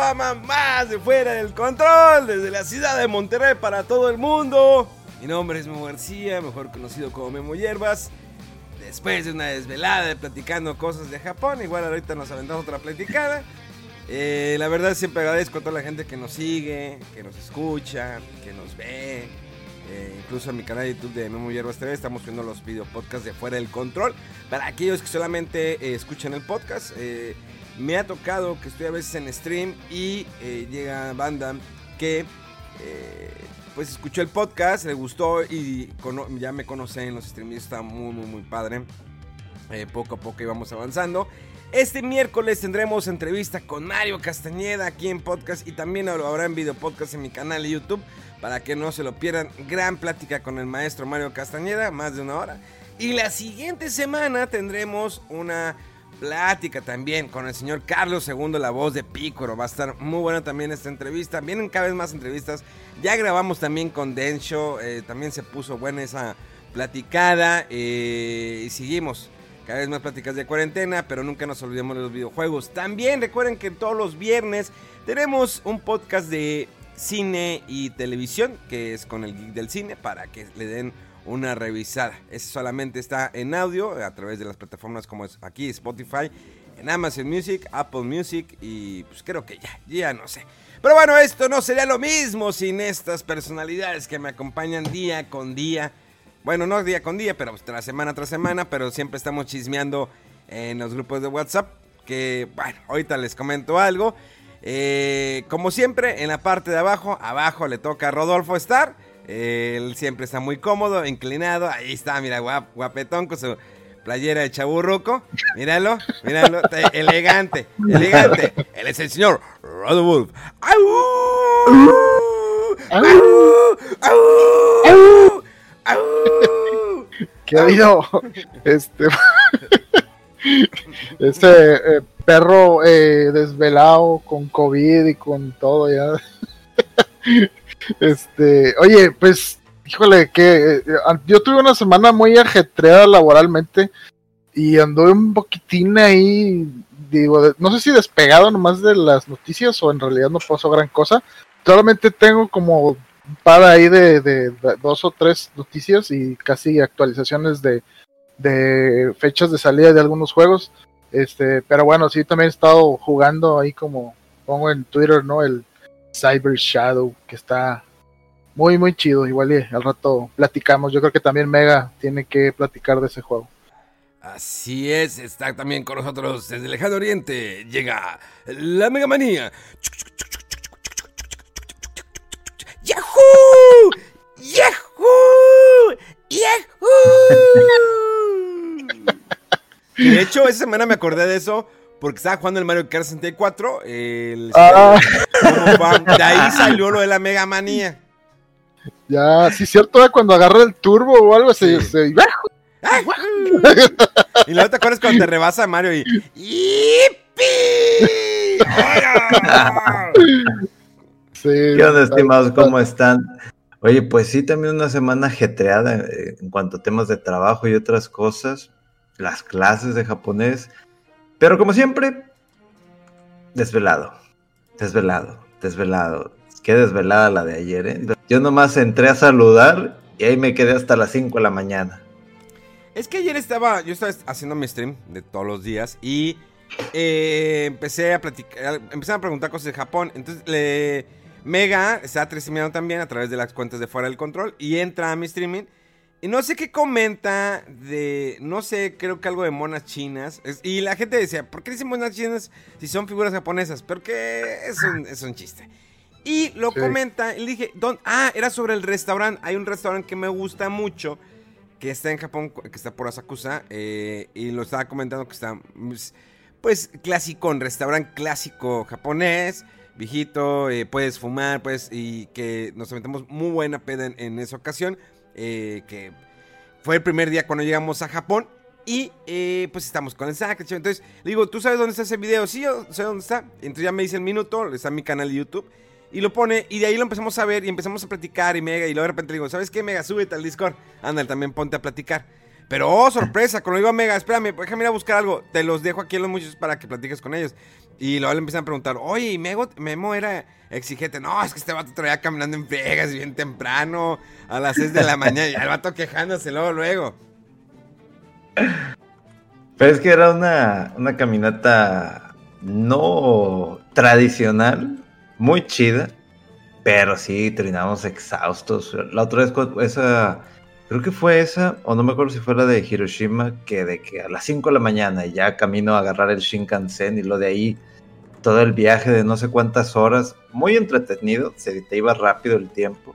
más de Fuera del Control, desde la ciudad de Monterrey para todo el mundo. Mi nombre es Memo García, mejor conocido como Memo Hierbas. Después de una desvelada de platicando cosas de Japón, igual ahorita nos aventamos otra platicada. Eh, la verdad siempre agradezco a toda la gente que nos sigue, que nos escucha, que nos ve. Eh, incluso en mi canal de YouTube de Memo Hierbas TV estamos viendo los video podcasts de Fuera del Control. Para aquellos que solamente eh, escuchan el podcast, me ha tocado que estoy a veces en stream y eh, llega banda que eh, pues escuchó el podcast, le gustó y ya me conocen los streams, está muy muy muy padre. Eh, poco a poco íbamos avanzando. Este miércoles tendremos entrevista con Mario Castañeda aquí en podcast y también lo habrá en video podcast en mi canal de YouTube para que no se lo pierdan. Gran plática con el maestro Mario Castañeda, más de una hora. Y la siguiente semana tendremos una plática también con el señor Carlos II, la voz de Pícoro. Va a estar muy buena también esta entrevista. Vienen cada vez más entrevistas. Ya grabamos también con Densho. eh, también se puso buena esa platicada. eh, y seguimos. Cada vez más pláticas de cuarentena, pero nunca nos olvidemos de los videojuegos. También recuerden que todos los viernes tenemos un podcast de cine y televisión, que es con el geek del cine, para que le den una revisada. Ese solamente está en audio a través de las plataformas como es aquí Spotify, en Amazon Music, Apple Music y pues creo que ya, ya no sé. Pero bueno, esto no sería lo mismo sin estas personalidades que me acompañan día con día. Bueno, no día con día, pero tras semana tras semana, pero siempre estamos chismeando en los grupos de WhatsApp. Que, bueno, ahorita les comento algo. Eh, como siempre, en la parte de abajo, abajo le toca a Rodolfo estar. Él siempre está muy cómodo, inclinado. Ahí está, mira, guap- guapetón con su playera de chaburruco. Míralo, míralo, elegante, elegante. Él es el señor Rodolfo. ¿Qué ha habido? Este. Ese eh, perro eh, desvelado con COVID y con todo ya. Este, oye, pues, híjole, que eh, yo tuve una semana muy ajetreada laboralmente y anduve un poquitín ahí, digo, no sé si despegado nomás de las noticias o en realidad no pasó gran cosa. Solamente tengo como un par ahí de, de- de dos o tres noticias y casi actualizaciones de, de fechas de salida de algunos juegos. Este, pero bueno, sí también he estado jugando ahí como pongo en Twitter, ¿no? El Cyber Shadow, que está muy, muy chido. Igual y al rato platicamos. Yo creo que también Mega tiene que platicar de ese juego. Así es, está también con nosotros desde el lejano oriente. Llega la Mega Manía. ¡Yahoo! ¡Yahoo! ¡Yahoo! De hecho, esa semana me acordé de eso porque estaba jugando el Mario Kart 64. El, Ah. De ahí salió lo de la Mega Manía. Ya, sí, cierto, cuando agarra el turbo o algo, se, Sí. se- ¡Ah! Y luego te acuerdas cuando te rebasa Mario y. ¡Yipi! ¡Hola! sí, ¿Qué onda, estimados? ¿Cómo están? Oye, pues sí, también una semana ajetreada eh, en cuanto a temas de trabajo y otras cosas, las clases de japonés, pero como siempre, desvelado, desvelado, desvelado. Qué desvelada la de ayer, ¿eh? Yo nomás entré a saludar y ahí me quedé hasta las 5 de la mañana. Es que ayer estaba, yo estaba haciendo mi stream de todos los días y eh, empecé a platicar, empecé a preguntar cosas de Japón. Entonces, le, Mega está streameando también a través de las cuentas de Fuera del Control y entra a mi streaming. Y no sé qué comenta de, no sé, creo que algo de monas chinas. y la gente decía, ¿por qué dicen monas chinas si son figuras japonesas? Pero que es un, es un chiste. Y lo comenta, y le dije, ah, era sobre el restaurante. Hay un restaurante que me gusta mucho, que está en Japón, que está por Asakusa. Eh, y lo estaba comentando que está, pues, pues clásico, un restaurante clásico japonés, viejito, eh, puedes fumar, pues, y que nos metemos muy buena peda en, esa ocasión. Eh, que fue el primer día cuando llegamos a Japón. Y pues estamos con el saque. Entonces le digo, ¿tú sabes dónde está ese video? Sí, yo sé dónde está. Entonces ya me dice el minuto, está en mi canal de YouTube. Y lo pone, y de ahí lo empezamos a ver y empezamos a platicar y Mega, y luego de repente le digo, ¿sabes qué, Mega? Súbete al Discord. Ándale, también ponte a platicar. Pero, oh, sorpresa, cuando digo a Mega, espérame, déjame ir a buscar algo. Te los dejo aquí a los muchachos para que platiques con ellos. Y luego le empiezan a preguntar, oye, ¿y Memo era exigente? No, es que este vato traía caminando en Vegas bien temprano, a las 6 de la mañana, y el vato quejándose luego, luego. Pero es que era una, una caminata no tradicional, muy chida, pero sí terminamos exhaustos. La otra vez, esa, creo que fue esa, o no me acuerdo si fue la de Hiroshima, que de que a las 5 de la mañana ya camino a agarrar el Shinkansen y lo de ahí, todo el viaje de no sé cuántas horas, muy entretenido, se te iba rápido el tiempo.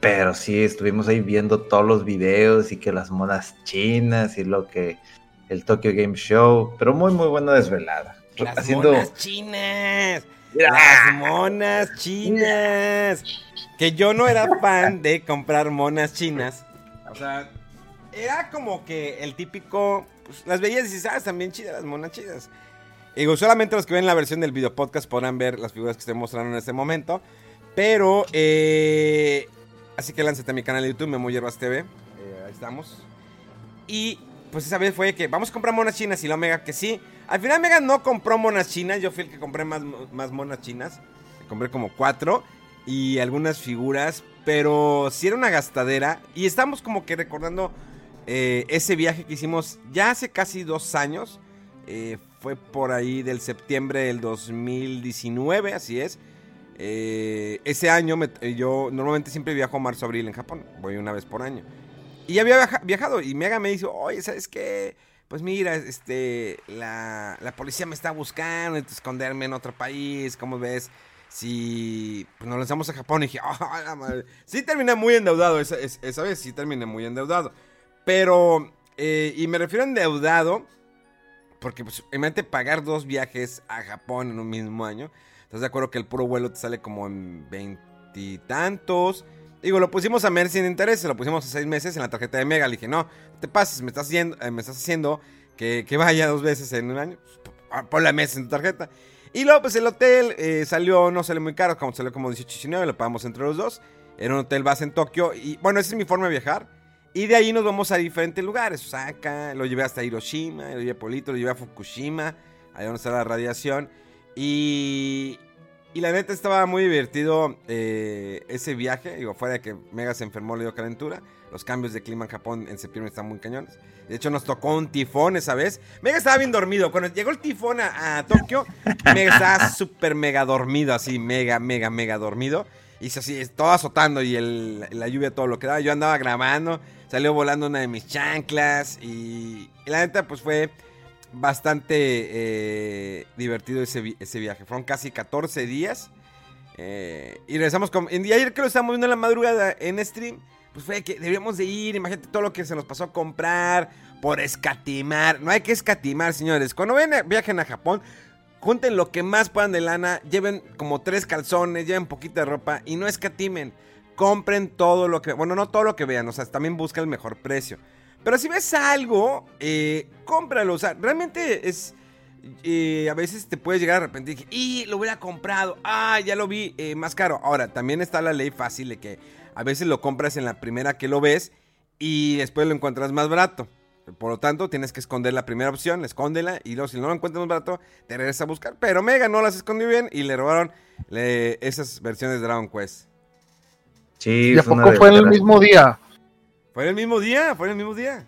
Pero sí, estuvimos ahí viendo todos los videos y que las monas chinas y lo que el Tokyo Game Show, pero muy muy buena desvelada. Las monas chinas. Las monas chinas. Que yo no era fan de comprar monas chinas. O sea, era como que el típico. Pues, las veías y dices, ah, están bien chidas las monas chidas. Digo, solamente los que ven la versión del video podcast podrán ver las figuras que estoy mostrando en este momento. Pero, eh, así que lánzate a mi canal de YouTube, Memo Hierbas TV. Eh, ahí estamos. Y pues esa vez fue que vamos a comprar monas chinas y la Omega que sí. Al final Mega no compró monas chinas, yo fui el que compré más, más monas chinas. Compré como cuatro y algunas figuras, pero sí era una gastadera. Y estamos como que recordando eh, ese viaje que hicimos ya hace casi dos años. Eh, fue por ahí del septiembre del 2019, así es. Eh, ese año yo normalmente siempre viajo marzo-abril en Japón, voy una vez por año. Y había viajado y Mega me dice, oye, ¿sabes qué? Pues mira, este, la, policía me está buscando, esconderme en otro país, ¿cómo ves? Si pues nos lanzamos a Japón y dije, oh, la madre. Sí terminé muy endeudado esa, esa vez, sí terminé muy endeudado. Pero, eh, y me refiero a endeudado, porque pues, imagínate pagar dos viajes a Japón en un mismo año. ¿Estás de acuerdo que el puro vuelo te sale como en veintitantos? Digo, lo pusimos a mes sin interés, lo pusimos a seis meses en la tarjeta de Mega. Le dije, no, te pases, me estás haciendo, eh, me estás haciendo que, vaya dos veces en un año. Pues, ponle meses en tu tarjeta. Y luego, pues el hotel eh, salió, no salió muy caro, como salió como 18 19, lo pagamos entre los dos. Era un hotel base en Tokio. Y bueno, esa es mi forma de viajar. Y de ahí nos vamos a diferentes lugares. Osaka, lo llevé hasta Hiroshima, lo llevé a Polito, lo llevé a Fukushima, ahí donde está la radiación. Y, y la neta estaba muy divertido eh, ese viaje. Digo, fuera de que Mega se enfermó, le dio calentura. Los cambios de clima en Japón en septiembre están muy cañones. De hecho, nos tocó un tifón esa vez. Mega estaba bien dormido. Cuando llegó el tifón a, Tokio, Mega estaba súper mega dormido, así, mega, mega, mega dormido. Y así, todo azotando y la lluvia, todo lo que daba. Yo andaba grabando, salió volando una de mis chanclas. Y, y la neta, pues fue bastante eh, divertido ese, viaje. Fueron casi 14 días. Eh, y regresamos con... Ayer que estábamos viendo en la madrugada en stream. Pues fue que deberíamos de ir. Imagínate todo lo que se nos pasó a comprar. Por escatimar. No hay que escatimar, señores. Cuando ven, viajen a Japón, junten lo que más puedan de lana. Lleven como tres calzones. Lleven poquita ropa. Y no escatimen. Compren todo lo que... Bueno, no todo lo que vean. O sea, también busca el mejor precio. Pero si ves algo, eh, cómpralo. O sea, realmente es. Eh, a veces te puedes llegar a arrepentir. Y lo hubiera comprado. Ah, ya lo vi eh, más caro. Ahora, también está la ley fácil de que a veces lo compras en la primera que lo ves y después lo encuentras más barato. Por lo tanto, tienes que esconder la primera opción, escóndela y luego si no lo encuentras más barato, te regresas a buscar. Pero Mega no las escondió bien y le robaron esas versiones de Dragon Quest. Sí, ¿Y a poco fue en el mismo día? Fue el mismo día, fue el mismo día.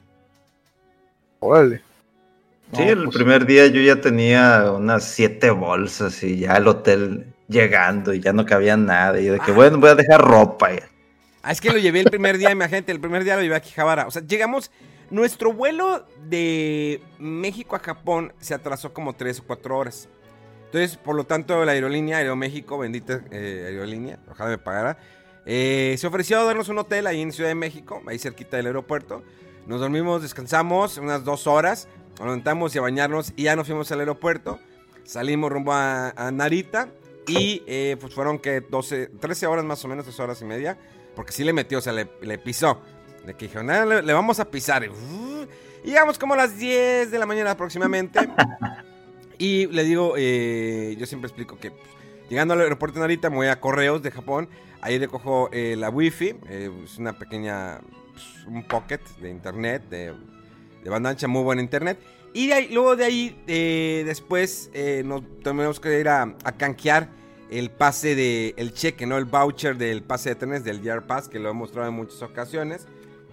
Órale. Sí, No, el pues, primer día yo ya tenía unas siete bolsas y ya el hotel llegando y ya no cabía nada. Y de que, Ah. bueno, voy a dejar ropa. ya. Ah, es que lo llevé el primer día, imagínate, el primer día lo llevé a Quijabara. O sea, llegamos, nuestro vuelo de México a Japón se atrasó como 3 o 4 horas. Entonces, por lo tanto, la aerolínea Aeroméxico, bendita eh, aerolínea, ojalá me pagara, eh, se ofreció a darnos un hotel ahí en Ciudad de México, ahí cerquita del aeropuerto. Nos dormimos, descansamos unas dos horas, nos levantamos y a bañarnos y ya nos fuimos al aeropuerto. Salimos rumbo a, Narita y eh, pues fueron que 12, 13 horas más o menos, 3 horas y media. Porque sí le metió, o sea, le, le pisó. De que dijeron, "Ah, le, le vamos a pisar. Llegamos como a las 10 de la mañana aproximadamente. y le digo, eh, yo siempre explico que pues, llegando al aeropuerto de Narita me voy a Correos de Japón. Ahí le cojo eh, la wifi, eh, es una pequeña, pues, un pocket de internet, de, de banda ancha, muy buen internet. Y luego de ahí, eh, después eh, nos tenemos que ir a, a canjear el pase de, el cheque, ¿no? El voucher del pase de trenes, del Year Pass, que lo he mostrado en muchas ocasiones,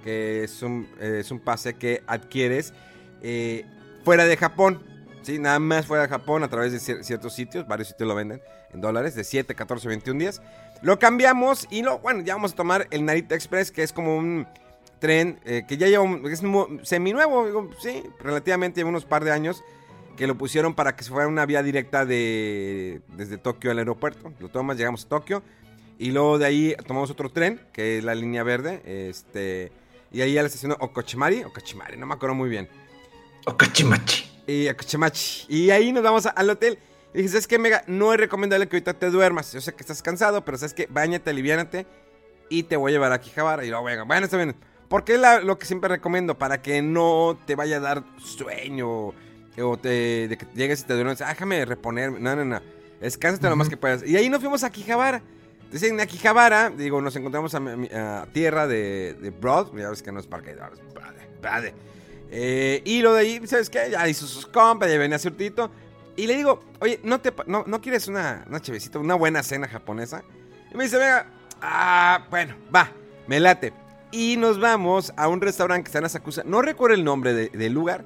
que es un, eh, es un pase que adquieres fuera de Japón, ¿sí? Nada más fuera de Japón a través de cier- ciertos sitios, varios sitios lo venden en dólares, de 7, 14, 21 días. Lo cambiamos y lo, bueno, ya vamos a tomar el Narita Express, que es como un tren eh, que ya lleva, un, es seminuevo, digo, sí, relativamente lleva unos par de años que lo pusieron para que se fuera una vía directa de desde Tokio al aeropuerto. Lo tomas, llegamos a Tokio y luego de ahí tomamos otro tren, que es la línea verde, este y ahí a la estación Okochimari, Okochimari, no me acuerdo muy bien. Okachimachi. Y a Cochemachi. Y ahí nos vamos a- al hotel. Y dije, ¿sabes qué, Mega? No es recomendable que ahorita te duermas. Yo sé que estás cansado, pero ¿sabes qué? Báñate, aliviánate y te voy a llevar a Quijabara. Y luego, venga, bueno, está bien. Porque es la- lo que siempre recomiendo para que no te vaya a dar sueño o te, de que llegues y te duermes. Ah, déjame reponer. No, no, no. Descánsate lo más que puedas. Y ahí nos fuimos a Quijabara. Entonces en Quijabara, digo, nos encontramos a, tierra de, de Broad. Ya ves que no es parque de Broad, es Broad, Broad. Eh, y lo de ahí, ¿sabes qué? Ya hizo sus compas, ya venía surtito. Y le digo, oye, ¿no, te, no, ¿no quieres una, una chevecita, una buena cena japonesa? Y me dice, venga, ah, bueno, va, me late. Y nos vamos a un restaurante que está en Asakusa. No recuerdo el nombre de- del lugar,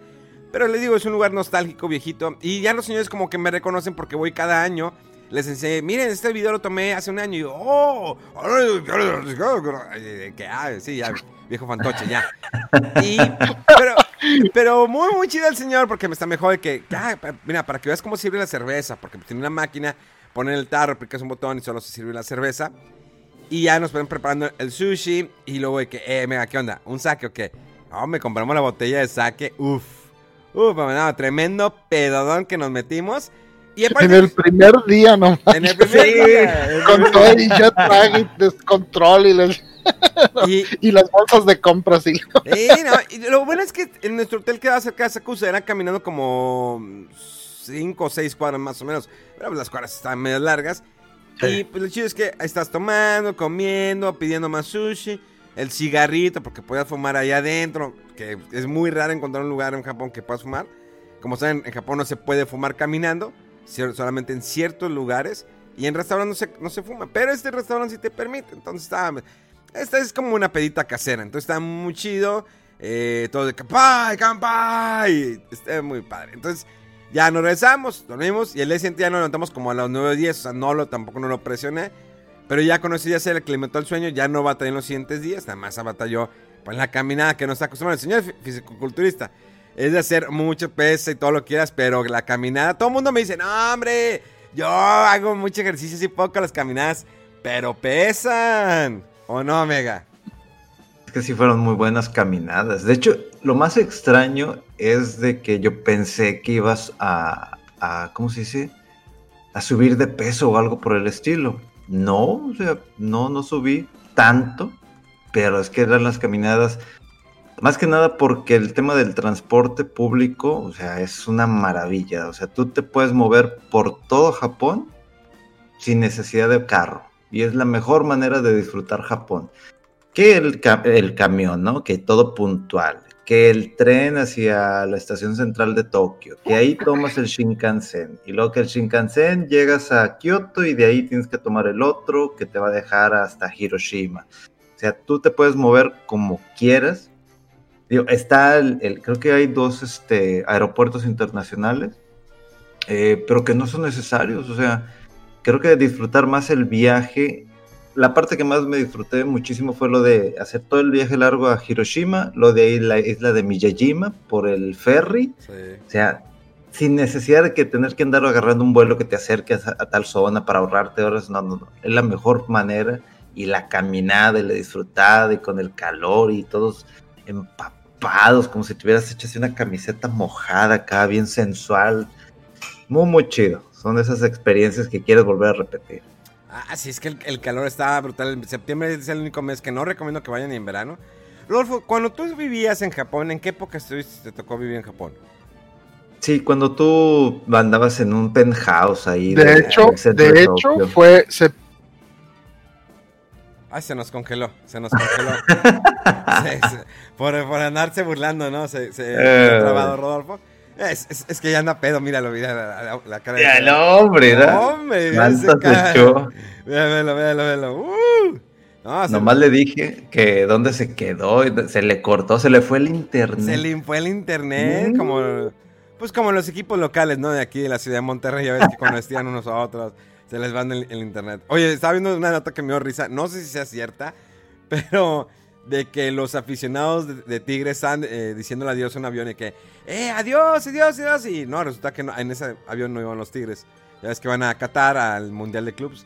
pero le digo, es un lugar nostálgico, viejito. Y ya los señores como que me reconocen porque voy cada año. Les enseñé, miren, este video lo tomé hace un año. Y yo, oh, que, ah, sí, ya, viejo fantoche, ya. Y, pero, pero muy, muy chido el señor porque me está mejor de que, ah, mira, para que veas cómo sirve la cerveza, porque tiene una máquina, ponen el tarro, aplicas un botón y solo se sirve la cerveza. Y ya nos ponen preparando el sushi y luego de que, eh, mira, ¿qué onda? ¿Un saque o qué? No, me compramos la botella de saque, uff. Uf, no, tremendo pedodón que nos metimos. Y aparte, En el primer día nomás. en el primer Sí. día, Con todo el jet lag y descontrol y, Y, y las bolsas de compras. Y... Sí, no, y lo bueno es que en nuestro hotel quedaba cerca de Sakusa, era caminando como 5 o 6 cuadras más o menos. Pero pues, las cuadras estaban medio largas. Y pues lo chido es que estás tomando, comiendo, pidiendo más sushi, el cigarrito, porque podías fumar ahí adentro, que es muy raro encontrar un lugar en Japón que puedas fumar. Como saben, en Japón no se puede fumar caminando, solamente en ciertos lugares. Y en restaurantes no se, no se fuma, pero este restaurante sí te permite. Entonces está, esta es como una pedita casera, entonces está muy chido. eh, todo de campai, campai. Está muy padre. Entonces ya nos regresamos, dormimos y el día siguiente ya nos levantamos como a las 9 o 10. O sea, no lo, tampoco no lo presioné. Pero ya con ese día se le aclimató el sueño, ya no batalló en los siguientes días. Nada más batalló pues, la caminada que no está acostumbrado. El señor fi- fisicoculturista es de hacer mucho peso y todo lo que quieras, pero la caminada, todo el mundo me dice, no, hombre, yo hago mucho ejercicio y poco las caminadas, pero pesan. ¿O no, Mega? Es que sí fueron muy buenas caminadas. De hecho, lo más extraño es de que yo pensé que ibas a, a ¿cómo se dice? A subir de peso o algo por el estilo. No, o sea, no, no subí tanto, pero es que eran las caminadas, más que nada porque el tema del transporte público, o sea, es una maravilla. O sea, tú te puedes mover por todo Japón sin necesidad de carro. Y es la mejor manera de disfrutar Japón que el, el camión, ¿no? Que todo puntual, que el tren hacia la estación central de Tokio, que ahí tomas el Shinkansen, y luego que el Shinkansen llegas a Kioto y de ahí tienes que tomar el otro que te va a dejar hasta Hiroshima. O sea, tú te puedes mover como quieras. Digo, está el- creo que hay dos este, aeropuertos internacionales, eh, pero que no son necesarios. O sea, creo que disfrutar más el viaje. La parte que más me disfruté muchísimo fue lo de hacer todo el viaje largo a Hiroshima, lo de ir a la isla de Miyajima por el ferry. Sí. O sea, sin necesidad de que tener que andar agarrando un vuelo que te acerque a, a tal zona para ahorrarte horas, no, no, no. Es la mejor manera. Y la caminada y la disfrutada y con el calor y todos empapados, como si tuvieras hecho así una camiseta mojada acá, bien sensual. Muy, muy chido. Son esas experiencias que quieres volver a repetir. Ah, sí, es que el, el calor está brutal. En septiembre es el único mes que no recomiendo que vayan en verano. Rodolfo, cuando tú vivías en Japón, ¿en qué época estuviste, te tocó vivir en Japón? Sí, cuando tú andabas en un penthouse ahí. De hecho, del centro de Tokio. hecho, fue, se Ay, se nos congeló, se nos congeló. Se- se- por, por andarse burlando, ¿no? Se, se Eh. ha trabado Rodolfo. Es, es- es que ya anda pedo, míralo, mira la, la- la cara de Ya, no, hombre, ¿verdad? Hombre, mira velo, velo. Uh. No, Nomás le dije que dónde se quedó, se le cortó, se le fue el internet. se le fue el internet, Mm. como pues como los equipos locales, ¿no? De aquí de la ciudad de Monterrey, ya ves que cuando estiran unos a otros, se les van el, el internet. Oye, estaba viendo una nota que me dio risa, no sé si sea cierta, pero de que los aficionados de, de Tigres están eh, diciéndole adiós a un avión y que, ¡eh, adiós, adiós, adiós! Y no, resulta que no- en ese avión no iban los Tigres. Ya ves que van a Qatar al Mundial de Clubs.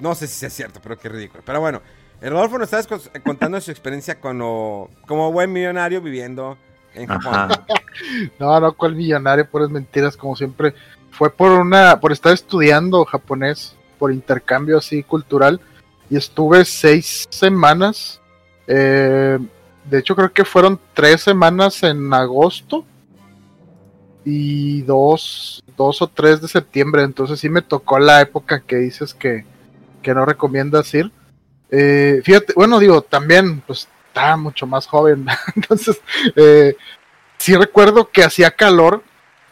No sé si sea cierto, pero qué ridículo. Pero bueno, el Rodolfo nos está contando su experiencia como, como buen millonario viviendo en Japón. Ajá. No, no, cuál millonario, puras mentiras, como siempre. Fue por una, por estar estudiando japonés, por intercambio así cultural, y estuve seis semanas. Eh, de hecho, creo que fueron tres semanas en agosto y dos, dos o tres de septiembre. Entonces sí me tocó la época que dices que, que no recomiendas ir. Eh, fíjate, bueno, digo, también, pues estaba mucho más joven. Entonces, eh, sí recuerdo que hacía calor,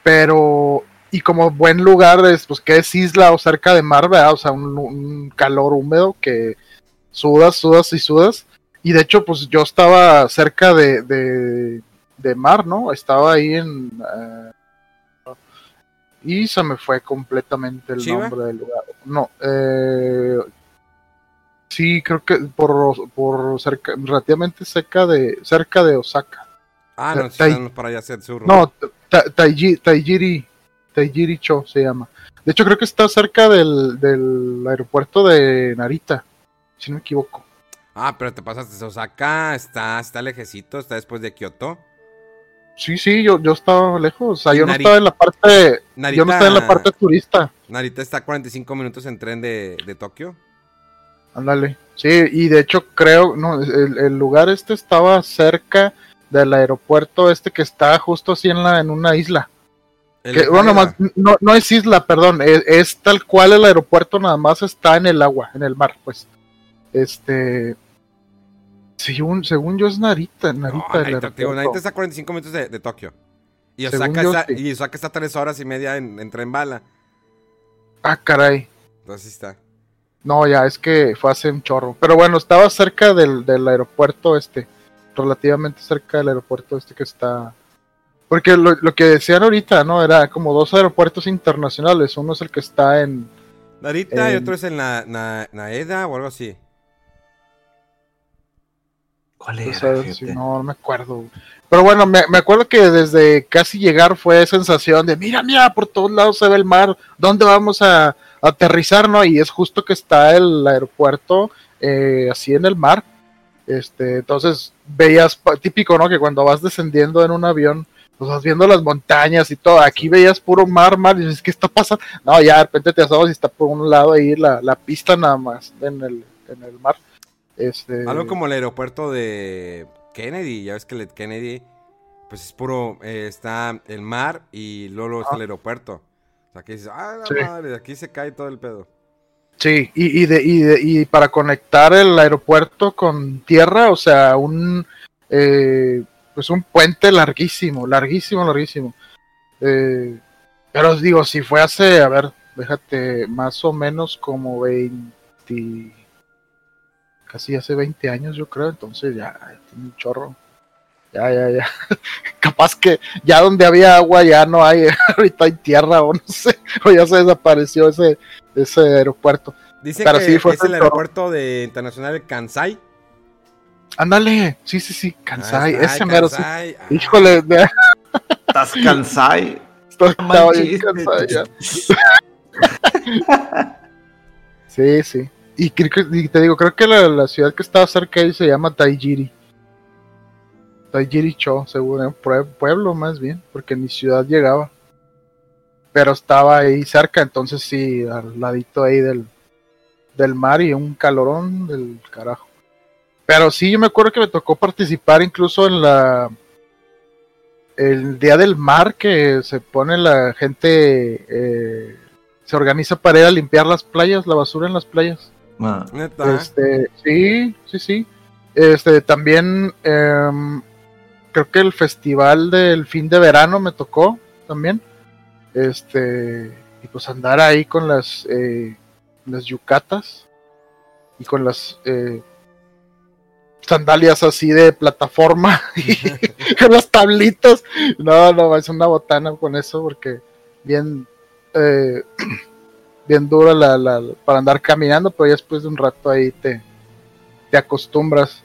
pero y como buen lugar es pues que es isla o cerca de mar, ¿verdad? O sea, un, un calor húmedo que sudas, sudas y sudas. Y de hecho, pues yo estaba cerca de, de, de mar, ¿no? Estaba ahí en... eh, y se me fue completamente el nombre del lugar. No, eh, sí, creo que por, por cerca, relativamente cerca de, cerca de Osaka. Ah, no, Tai- para allá hacia el sur. No, Ta- Taiji- Taijiri, Taijiri Cho se llama. De hecho, creo que está cerca del, del aeropuerto de Narita, si no me equivoco. Ah, pero te pasaste. Osaka está, está lejecito, está después de Kioto. Sí, sí, yo, yo estaba lejos. O sea, yo no estaba en la parte. Narita, Yo no estaba en la parte turista. Narita está a 45 minutos en tren de, de Tokio. Ándale. Sí, y de hecho creo, no, el, el lugar este estaba cerca del aeropuerto este que está justo así en la en una isla. Que, bueno, más, no, no es isla, perdón, es, es tal cual el aeropuerto, nada más está en el agua, en el mar, pues. Este. Según, según yo es Narita, No, Narita el Narita. Narita está a 45 minutos de, de Tokio. Y Osaka, yo, está, sí. y Osaka está 3 horas y media en, en tren bala. Ah, caray. Entonces está. No, ya, es que fue hace un chorro. Pero bueno, estaba cerca del, del aeropuerto este. Relativamente cerca del aeropuerto este que está. Porque lo, lo que decían ahorita, ¿no? Era como dos aeropuertos internacionales. Uno es el que está en. Narita y otro es en la, na- Naeda o algo así. ¿Cuál era? sí, no, no me acuerdo. Pero bueno, me, me acuerdo que desde casi llegar fue sensación de, mira, mira, por todos lados se ve el mar, ¿dónde vamos a, aterrizar, no? Y es justo que está el aeropuerto eh, así en el mar. Este, entonces veías, típico, ¿no? Que cuando vas descendiendo en un avión, pues vas viendo las montañas y todo. Aquí veías puro mar, mar, y dices, ¿qué está pasando? No, ya de repente te asomas y está por un lado ahí la, la pista nada más en el, en el mar. Este, Algo como el aeropuerto de Kennedy. Ya ves que el Kennedy, pues es puro. eh, está el mar y luego está el aeropuerto. O sea, que dices, ah, la Sí. madre, de aquí se cae todo el pedo. Sí, y, y, de, y, de- y para conectar el aeropuerto con tierra, o sea, un eh, pues un puente larguísimo, larguísimo, larguísimo. Eh, pero os digo, si fue hace, a ver, déjate, más o menos como 20, casi hace 20 años yo creo, entonces ya tiene un chorro. Ya, ya, ya. Capaz que ya donde había agua ya no hay, ahorita hay tierra o no sé, o ya se desapareció ese, ese aeropuerto. Dice Pero que sí, fue es el aeropuerto de internacional de Kansai. Ándale, sí, sí, sí, Kansai, Ah, ese mero sí. Kansai. Ah, Híjole, de, ¿Estás estaba bien Kansai ya. Sí, sí. Y, te digo, creo que la, la ciudad que estaba cerca ahí se llama Taijiri. Taijiri Cho, seguro, pue- pueblo más bien, porque ni ciudad llegaba. Pero estaba ahí cerca, entonces sí, al ladito ahí del, del mar y un calorón del carajo. Pero sí, yo me acuerdo que me tocó participar incluso en la. El día del mar que se pone la gente. eh, se organiza para ir a limpiar las playas, la basura en las playas. Ah, Neta. Este, sí, sí, sí. Este, también em, creo que el festival del fin de verano me tocó también. Este, y pues andar ahí con las eh, las yucatas y con las eh, sandalias así de plataforma y con las tablitas. No, no, es una botana con eso porque bien eh, bien dura la, la- para andar caminando, pero ya después de un rato ahí te, te acostumbras.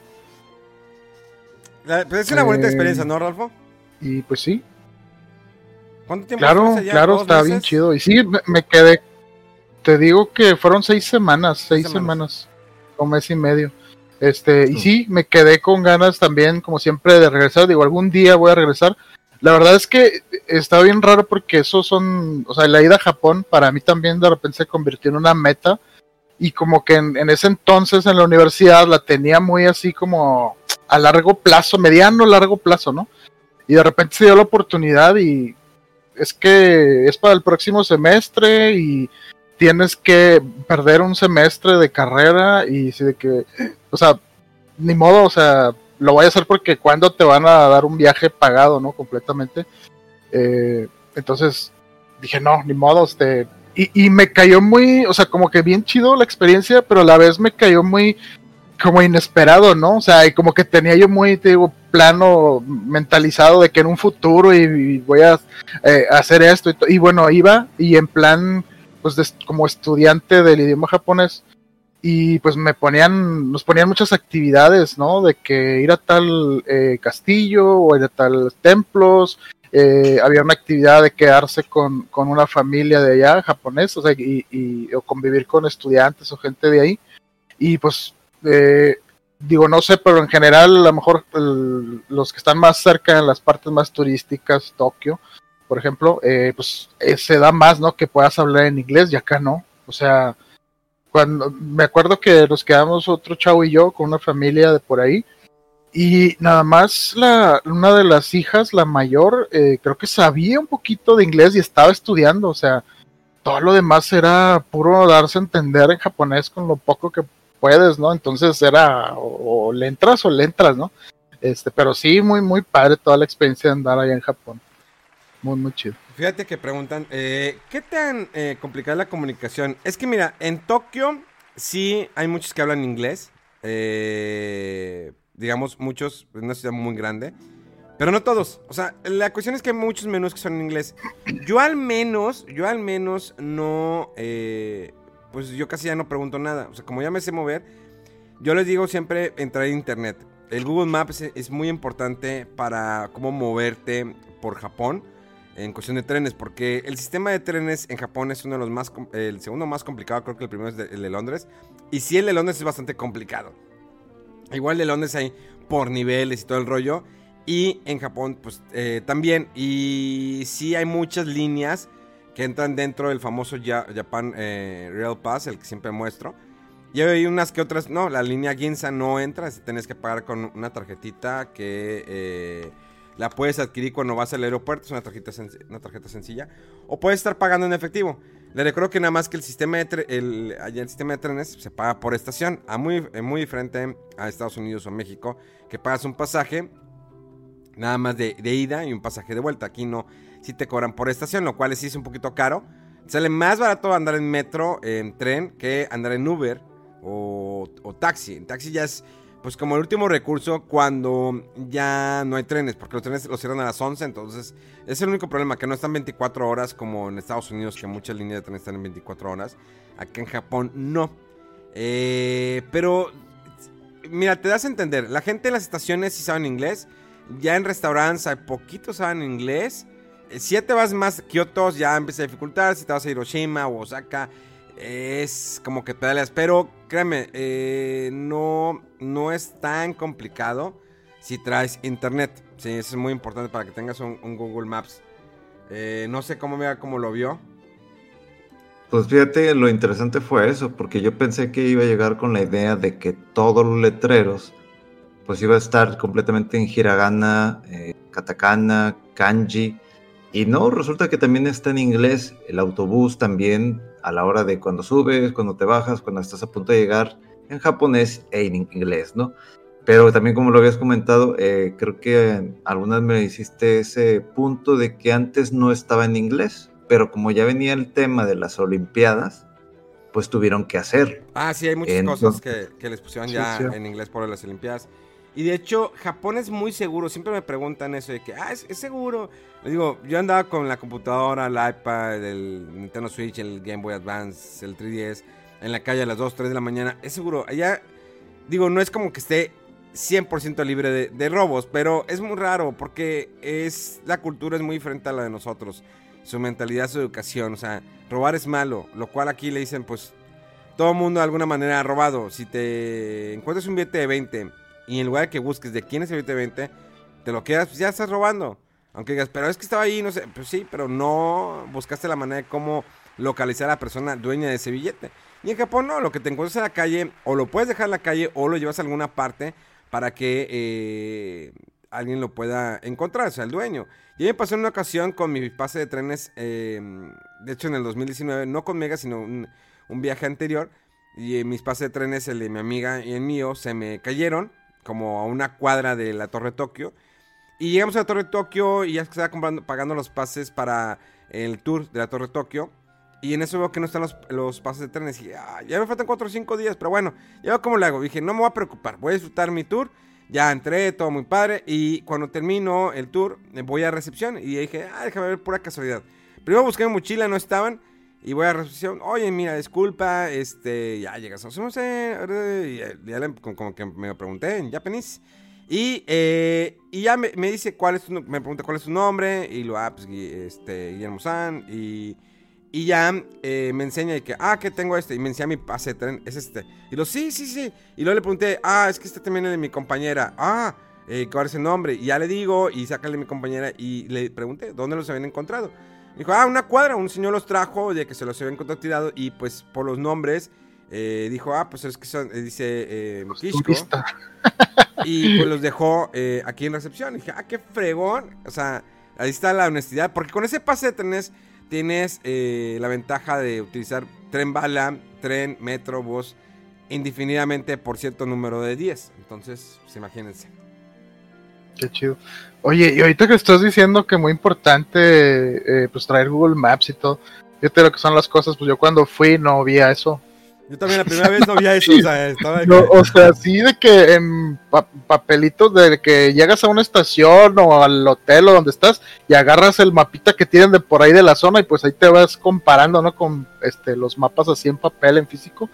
La- pues es una bonita eh, experiencia, ¿no, Ralfo? Y pues sí, ¿Cuánto tiempo claro, allá? claro, ¿Dos está bien chido. Y sí, me, me quedé, te digo que fueron seis semanas, seis semanas. semanas, un mes y medio. Este, y Mm. sí, me quedé con ganas también, como siempre, de regresar. Digo, algún día voy a regresar. La verdad es que está bien raro porque esos son, o sea, la ida a Japón para mí también de repente se convirtió en una meta. Y como que en, ese entonces en la universidad la tenía muy así como a largo plazo, mediano largo plazo, ¿no? Y de repente se dio la oportunidad y es que es para el próximo semestre y tienes que perder un semestre de carrera y sí de que, o sea, ni modo, o sea, lo voy a hacer porque cuando te van a dar un viaje pagado, ¿no? Completamente. Eh, entonces dije, no, ni modo, este... Y, y me cayó muy, o sea, como que bien chido la experiencia, pero a la vez me cayó muy como inesperado, ¿no? O sea, y como que tenía yo muy, te digo, plano mentalizado de que en un futuro y, voy a eh, hacer esto y, y bueno, iba y en plan, pues de- como estudiante del idioma japonés y pues me ponían, nos ponían muchas actividades, ¿no? De que ir a tal eh, castillo o ir a tal templos, eh, había una actividad de quedarse con, con una familia de allá japonés, o sea, y, o convivir con estudiantes o gente de ahí y pues eh, digo, no sé, pero en general, a lo mejor los que están más cerca en las partes más turísticas, Tokio, por ejemplo, eh, pues eh, se da más, ¿no? Que puedas hablar en inglés y acá no. O sea, cuando me acuerdo que nos quedamos otro chavo y yo con una familia de por ahí. Y nada más la, una de las hijas, la mayor, eh, creo que sabía un poquito de inglés y estaba estudiando. O sea, todo lo demás era puro darse a entender en japonés con lo poco que puedes, ¿no? Entonces era o, o le entras o le entras, ¿no? Este, pero sí, muy, muy padre toda la experiencia de andar allá en Japón. Muy, muy chido. Fíjate que preguntan, eh, ¿qué tan eh, complicada la comunicación? Es que mira, en Tokio sí hay muchos que hablan inglés. eh, digamos, muchos, es una ciudad muy grande. Pero no todos. O sea, la cuestión es que hay muchos menús que son en inglés. Yo al menos, yo al menos no... eh, pues yo casi ya no pregunto nada. O sea, como ya me sé mover, yo les digo siempre entrar a internet. El Google Maps es muy importante para cómo moverte por Japón en cuestión de trenes, porque el sistema de trenes en Japón es uno de los más, el segundo más complicado, creo que el primero es el de Londres, y sí el de Londres es bastante complicado. Igual el de Londres hay por niveles y todo el rollo, y en Japón pues eh, también, y sí hay muchas líneas que entran dentro del famoso Ja- Japan eh, Rail Pass, el que siempre muestro. Y hay unas que otras, no, la línea Ginza no entra, si tienes que pagar con una tarjetita que eh, la puedes adquirir cuando vas al aeropuerto, es una tarjeta, una tarjeta sencilla, o puedes estar pagando en efectivo. Le recuerdo que nada más que el sistema de, el, sistema de trenes se paga por estación, a muy, eh, muy diferente a Estados Unidos o México, que pagas un pasaje nada más de, de ida y un pasaje de vuelta. Aquí no, sí te cobran por estación, lo cual sí es un poquito caro. Sale más barato andar en metro, en tren, que andar en Uber o, o taxi. En taxi ya es, pues como el último recurso cuando ya no hay trenes, porque los trenes los cierran a las 11, entonces es el único problema, que no están 24 horas como en Estados Unidos, que muchas líneas de trenes están en 24 horas. Acá en Japón no. Eh, pero, mira, te das a entender, la gente en las estaciones sí saben inglés, ya en restaurantes hay poquitos saben inglés. Si te vas más Kioto, ya empieza a dificultar. Si te vas a Hiroshima o Osaka, es como que pedaleas. Pero créeme, eh, no, no es tan complicado si traes internet. Sí, eso es muy importante para que tengas un, Google Maps. Eh, no sé cómo, vea cómo lo vio. Pues fíjate, lo interesante fue eso, porque yo pensé que iba a llegar con la idea de que todos los letreros, pues iba a estar completamente en hiragana, eh, katakana, kanji, y no, resulta que también está en inglés, el autobús también, a la hora de cuando subes, cuando te bajas, cuando estás a punto de llegar, en japonés e en inglés, ¿no? Pero también como lo habías comentado, eh, creo que algunas me hiciste ese punto de que antes no estaba en inglés pero como ya venía el tema de las Olimpiadas, pues tuvieron que hacer. Ah, sí, hay muchas cosas que, les pusieron ya en inglés por las Olimpiadas. Y de hecho, Japón es muy seguro. Siempre me preguntan eso de que, ah, es, seguro. Les digo, yo andaba con la computadora, el iPad, el Nintendo Switch, el Game Boy Advance, el 3DS, en la calle a las 2, 3 de la mañana. Es seguro. Allá, digo, no es como que esté 100% libre de, de robos, pero es muy raro porque es la cultura es muy diferente a la de nosotros su mentalidad, su educación. O sea, robar es malo, lo cual aquí le dicen, pues, todo mundo de alguna manera ha robado. Si te encuentras un billete de 20 y en lugar de que busques de quién es el billete de 20, te lo quedas, pues ya estás robando. Aunque digas, pero es que estaba ahí, no sé, pues sí, pero no buscaste la manera de cómo localizar a la persona dueña de ese billete. Y en Japón no, lo que te encuentras en la calle, o lo puedes dejar en la calle o lo llevas a alguna parte para que eh, alguien lo pueda encontrar, o sea, el dueño. Y me pasó en una ocasión con mi pase de trenes, em, de hecho en el 2019, no con Mega, sino un, viaje anterior. Y mis pases de trenes, el de mi amiga y el mío, se me cayeron como a una cuadra de la Torre Tokio. Y llegamos a la Torre Tokio y ya estaba comprando, pagando los pases para el tour de la Torre Tokio. Y en eso veo que no están los, pases de trenes. Y ah, ya me faltan 4 o 5 días, pero bueno, ya veo cómo le hago. Dije, no me voy a preocupar, voy a disfrutar mi tour ya entré, todo muy padre. Y cuando termino el tour, voy a recepción. Y dije, ah, déjame ver pura casualidad. Primero busqué mi mochila, no estaban. Y voy a recepción. Oye, mira, disculpa. Este, ya llegas. No sé. Y ya, como que me pregunté en japonés. Y, eh, y ya me, dice cuál es tu, me pregunta cuál es su nombre. Y lo, ah, pues, este, Guillermo San. Y y ya eh, me enseña que, ah, que tengo este. Y me enseña mi pase de tren, es este. Y lo, sí, sí, sí. Y luego le pregunté, ah, es que este también es de mi compañera. Ah, eh, ¿cuál es el nombre? Y ya le digo, y sácale mi compañera. Y le pregunté, ¿dónde los habían encontrado? Dijo, ah, una cuadra. Un señor los trajo de que se los habían encontrado tirado. Y pues por los nombres, eh, dijo, ah, pues es que son, dice eh, y pues los dejó aquí en recepción. Y dije, ah, qué fregón. O sea, ahí está la honestidad. Porque con ese pase de trenes tienes eh, la ventaja de utilizar tren bala, tren, metro, bus, indefinidamente por cierto número de 10. Entonces, pues, imagínense. Qué chido. Oye, y ahorita que estás diciendo que muy importante eh, pues traer Google Maps y todo, fíjate lo que son las cosas, pues yo cuando fui no vi eso. Yo también la primera vez no vi eso, o sea, estaba... o sea, sí de que en papelitos de que llegas a una estación o al hotel o donde estás y agarras el mapita que tienen de por ahí de la zona y pues ahí te vas comparando, ¿no? Con este los mapas así en papel, en físico.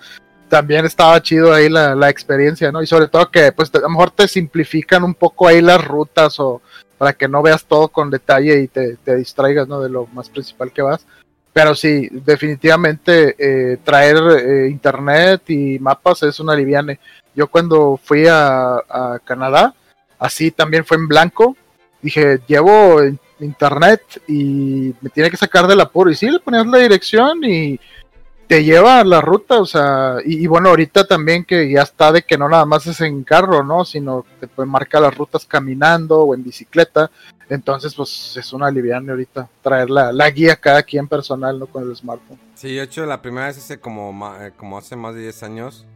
También estaba chido ahí la, la experiencia, ¿no? Y sobre todo que pues a lo mejor te simplifican un poco ahí las rutas o para que no veas todo con detalle y te, te distraigas, ¿no? De lo más principal que vas pero sí, definitivamente eh, traer eh, internet y mapas es una liviane. Yo cuando fui a, Canadá, así también fue en blanco. Dije, llevo internet y me tiene que sacar del apuro. Y sí, le ponías la dirección y te lleva la ruta, o sea, y, bueno, ahorita también que ya está de que no nada más es en carro, ¿no? Sino que te marca las rutas caminando o en bicicleta. Entonces, pues es una aliviane ahorita traer la, la, guía cada quien personal, ¿no? Con el smartphone. Sí, de hecho, la primera vez hace como, eh, como hace más de 10 años.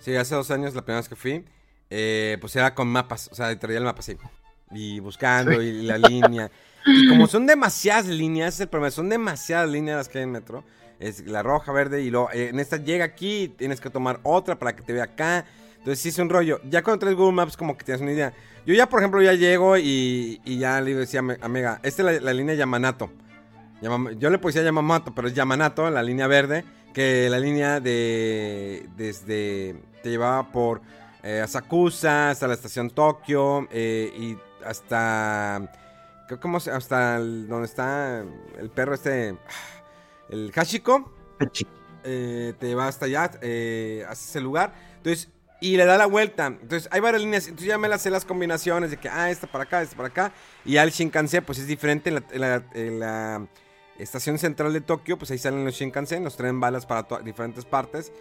Sí, hace dos años la primera vez que fui. Eh, pues era con mapas, o sea, traía el mapa así. Y buscando y la línea. Y como son demasiadas líneas, el problema, son demasiadas líneas las que hay en metro es la roja, verde y luego eh, en esta llega aquí, tienes que tomar otra para que te vea acá. Entonces sí es un rollo. Ya cuando traes Google Maps como que tienes una idea. Yo ya, por ejemplo, ya llego y, y ya le decía a Mega, esta es la, línea Yamanato. yo le decir Yamamato, pero es Yamanato, la línea verde, que la línea de desde te llevaba por eh, Asakusa hasta la estación Tokio eh, y hasta ¿cómo se hasta donde está el perro este el Hashiko. Eh, te lleva hasta allá, eh, hacia ese lugar. Entonces, y le da la vuelta. Entonces, hay varias líneas. Entonces, ya me las sé las combinaciones de que, ah, esta para acá, esta para acá. Y al Shinkansen, pues es diferente. En la, estación central de Tokio, pues ahí salen los Shinkansen, los traen balas para diferentes partes.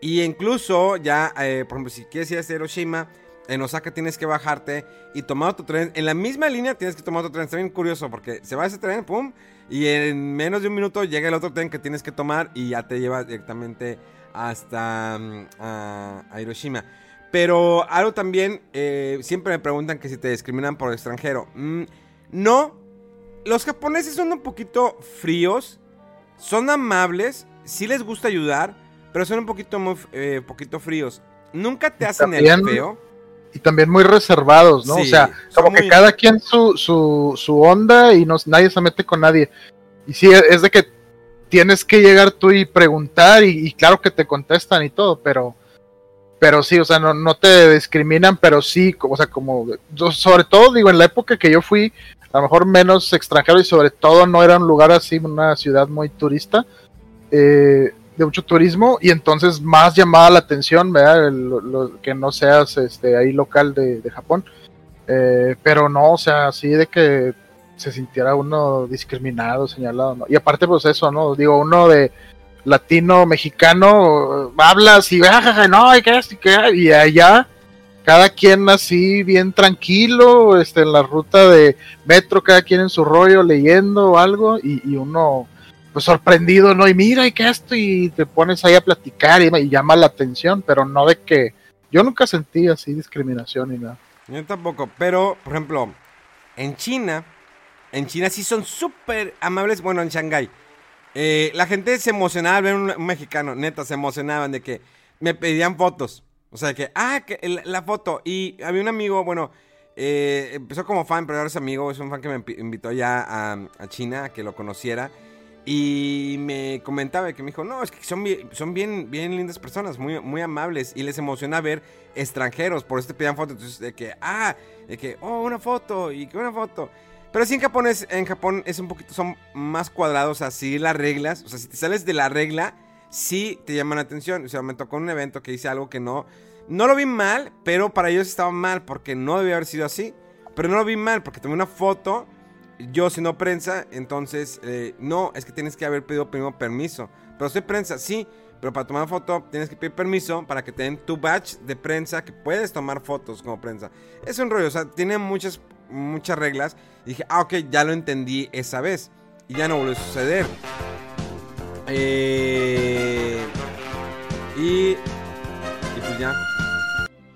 Y incluso, ya, eh, por ejemplo, si quieres ir a Hiroshima, en Osaka tienes que bajarte y tomar otro tren. En la misma línea tienes que tomar otro tren. Está bien curioso porque se va ese tren, pum, y en menos de un minuto llega el otro tren que tienes que tomar y ya te lleva directamente hasta mm, a, Hiroshima. Pero algo también, eh, siempre me preguntan que si te discriminan por extranjero. Mm, no, los japoneses son un poquito fríos, son amables, sí les gusta ayudar, pero son un poquito, muy, eh, poquito fríos. Nunca te hacen el feo y también muy reservados, ¿no? o sea, como que cada quien su, su, su onda y no, nadie se mete con nadie. Y sí, es de que tienes que llegar tú y preguntar y, claro que te contestan y todo, pero pero sí, o sea, no, no te discriminan, pero sí, o sea, como, sobre todo, digo, en la época que yo fui, a lo mejor menos extranjero y sobre todo no era un lugar así, una ciudad muy turista, eh, de mucho turismo y entonces más llamada la atención, ¿verdad? que no seas este, ahí local de, Japón. Eh, pero no, o sea, así de que se sintiera uno discriminado, señalado, ¿no? Y aparte, pues eso, ¿no? Digo, uno de latino, mexicano, hablas y, ah, no, y qué, y, y allá cada quien así bien tranquilo, este, en la ruta de metro, cada quien en su rollo leyendo algo y, y uno pues sorprendido, ¿no? Y mira, y que esto, y te pones ahí a platicar y, llama la atención, pero no de que yo nunca sentí así discriminación ni nada. Yo tampoco, pero, por ejemplo, en China, en China sí son súper amables, bueno, en Shanghái. Eh, la gente se emocionaba al ver un, mexicano, neta, se emocionaban de que me pedían fotos. O sea, que, ah, que la foto. Y había un amigo, bueno, eh, empezó como fan, pero ahora es amigo, es un fan que me invitó ya a, a China, a que lo conociera. Y me comentaba que me dijo, no, es que son, bien, son bien, bien lindas personas, muy, muy amables. Y les emociona ver extranjeros, por eso te pedían fotos. Entonces, de que, ah, de que, oh, una foto, y que una foto. Pero sí en Japón es, en Japón es un poquito, son más cuadrados a seguir las reglas. O sea, si te sales de la regla, sí te llaman la atención. O sea, me tocó un evento que hice algo que no, no lo vi mal, pero para ellos estaba mal porque no debía haber sido así. Pero no lo vi mal porque tomé una foto yo siendo prensa, entonces, eh, no, es que tienes que haber pedido primero permiso. Pero soy prensa, sí, pero para tomar foto tienes que pedir permiso para que te den tu badge de prensa que puedes tomar fotos como prensa. Es un rollo, o sea, tiene muchas, muchas reglas. Y dije, ah, ok, ya lo entendí esa vez. Y ya no vuelve a suceder. Eh, y, y pues ya.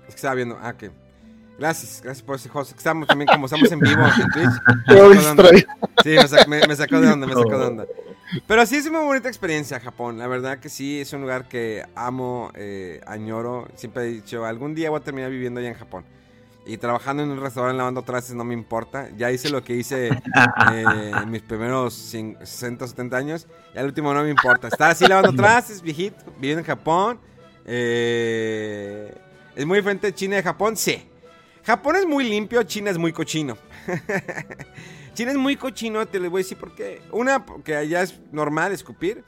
Es que estaba viendo, ah, que Gracias, gracias por ese host. Estamos también, como estamos en vivo en Twitch. sí, me, sacó de onda, me sacó de onda. Pero sí es una muy bonita experiencia Japón. La verdad que sí, es un lugar que amo, eh, añoro. Siempre he dicho, algún día voy a terminar viviendo allá en Japón. Y trabajando en un restaurante lavando trastes no me importa. Ya hice lo que hice eh, en mis primeros 60, 70 años. Y al último no me importa. Estar así lavando trastes, viejito, viviendo en Japón. Eh, ¿Es muy diferente de China y de Japón? Sí. Japón es muy limpio, China es muy cochino. China es muy cochino, te les voy a decir por qué. Una, porque allá es normal escupir.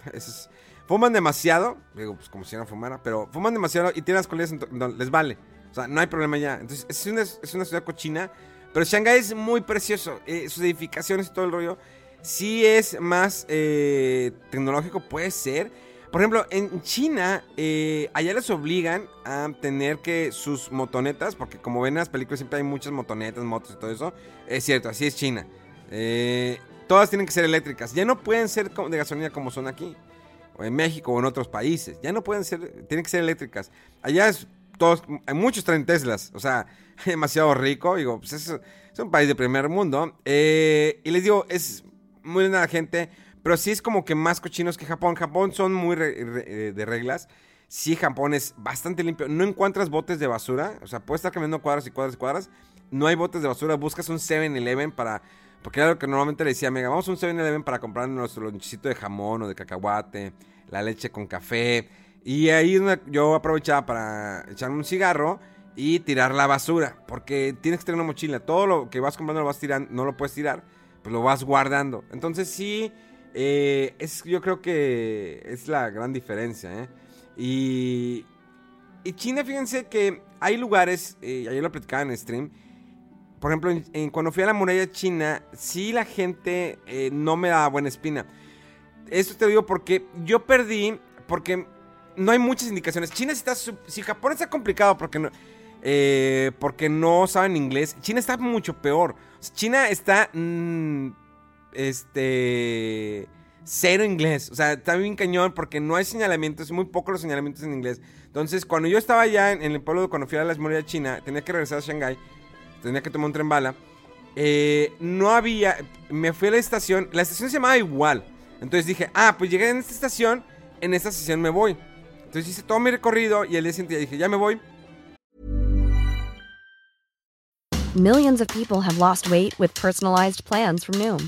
fuman demasiado. Digo, pues como si no fumara. Pero fuman demasiado y tienen las colegas, les vale. O sea, no hay problema ya. Entonces, es una, es una ciudad cochina. Pero Shanghái es muy precioso. Eh, sus edificaciones y todo el rollo. Sí es más eh, tecnológico, puede ser. Por ejemplo, en China, eh, allá les obligan a tener que sus motonetas, porque como ven en las películas siempre hay muchas motonetas, motos y todo eso. Es cierto, así es China. Eh, todas tienen que ser eléctricas. Ya no pueden ser de gasolina como son aquí, o en México o en otros países. Ya no pueden ser, tienen que ser eléctricas. Allá es todos, hay muchos traen Teslas, o sea, demasiado rico. Digo, pues es, un país de primer mundo. Eh, y les digo, es muy la gente pero sí es como que más cochinos que Japón. Japón son muy eh, de reglas. sí, Japón es bastante limpio. No encuentras botes de basura. O sea, puedes estar caminando cuadras y cuadras y cuadras. No hay botes de basura. Buscas un 7-Eleven para... Porque era lo que normalmente le decía, mega, vamos a un 7-Eleven para comprar nuestro lonchecito de jamón o de cacahuate, la leche con café. Y ahí yo aprovechaba para echarme un cigarro y tirar la basura. Porque tienes que tener una mochila. Todo lo que vas comprando lo vas tirando, no lo puedes tirar, pues lo vas guardando. Entonces sí, eh, es, yo creo que es la gran diferencia. ¿eh? Y, y China, fíjense que hay lugares, eh, ayer lo platicaba en stream, por ejemplo, cuando fui a la muralla china, sí la gente eh, no me daba buena espina. Esto te digo porque yo perdí, porque no hay muchas indicaciones. China está, si Japón está complicado porque no, porque no saben inglés, China está mucho peor. China está, mm, este, cero inglés. O sea, está bien cañón porque no hay señalamientos, muy pocos los señalamientos en inglés. Entonces, cuando yo estaba allá en, el pueblo cuando fui a la murallas china, tenía que regresar a Shanghái, tenía que tomar un tren bala. Eh, no había, me fui a la estación, la estación se llamaba igual. Entonces dije, ah, pues llegué en esta estación, en esta estación me voy. Entonces hice todo mi recorrido y el día siguiente dije, ya me voy. Millions of people have lost weight with personalized plans from Noom.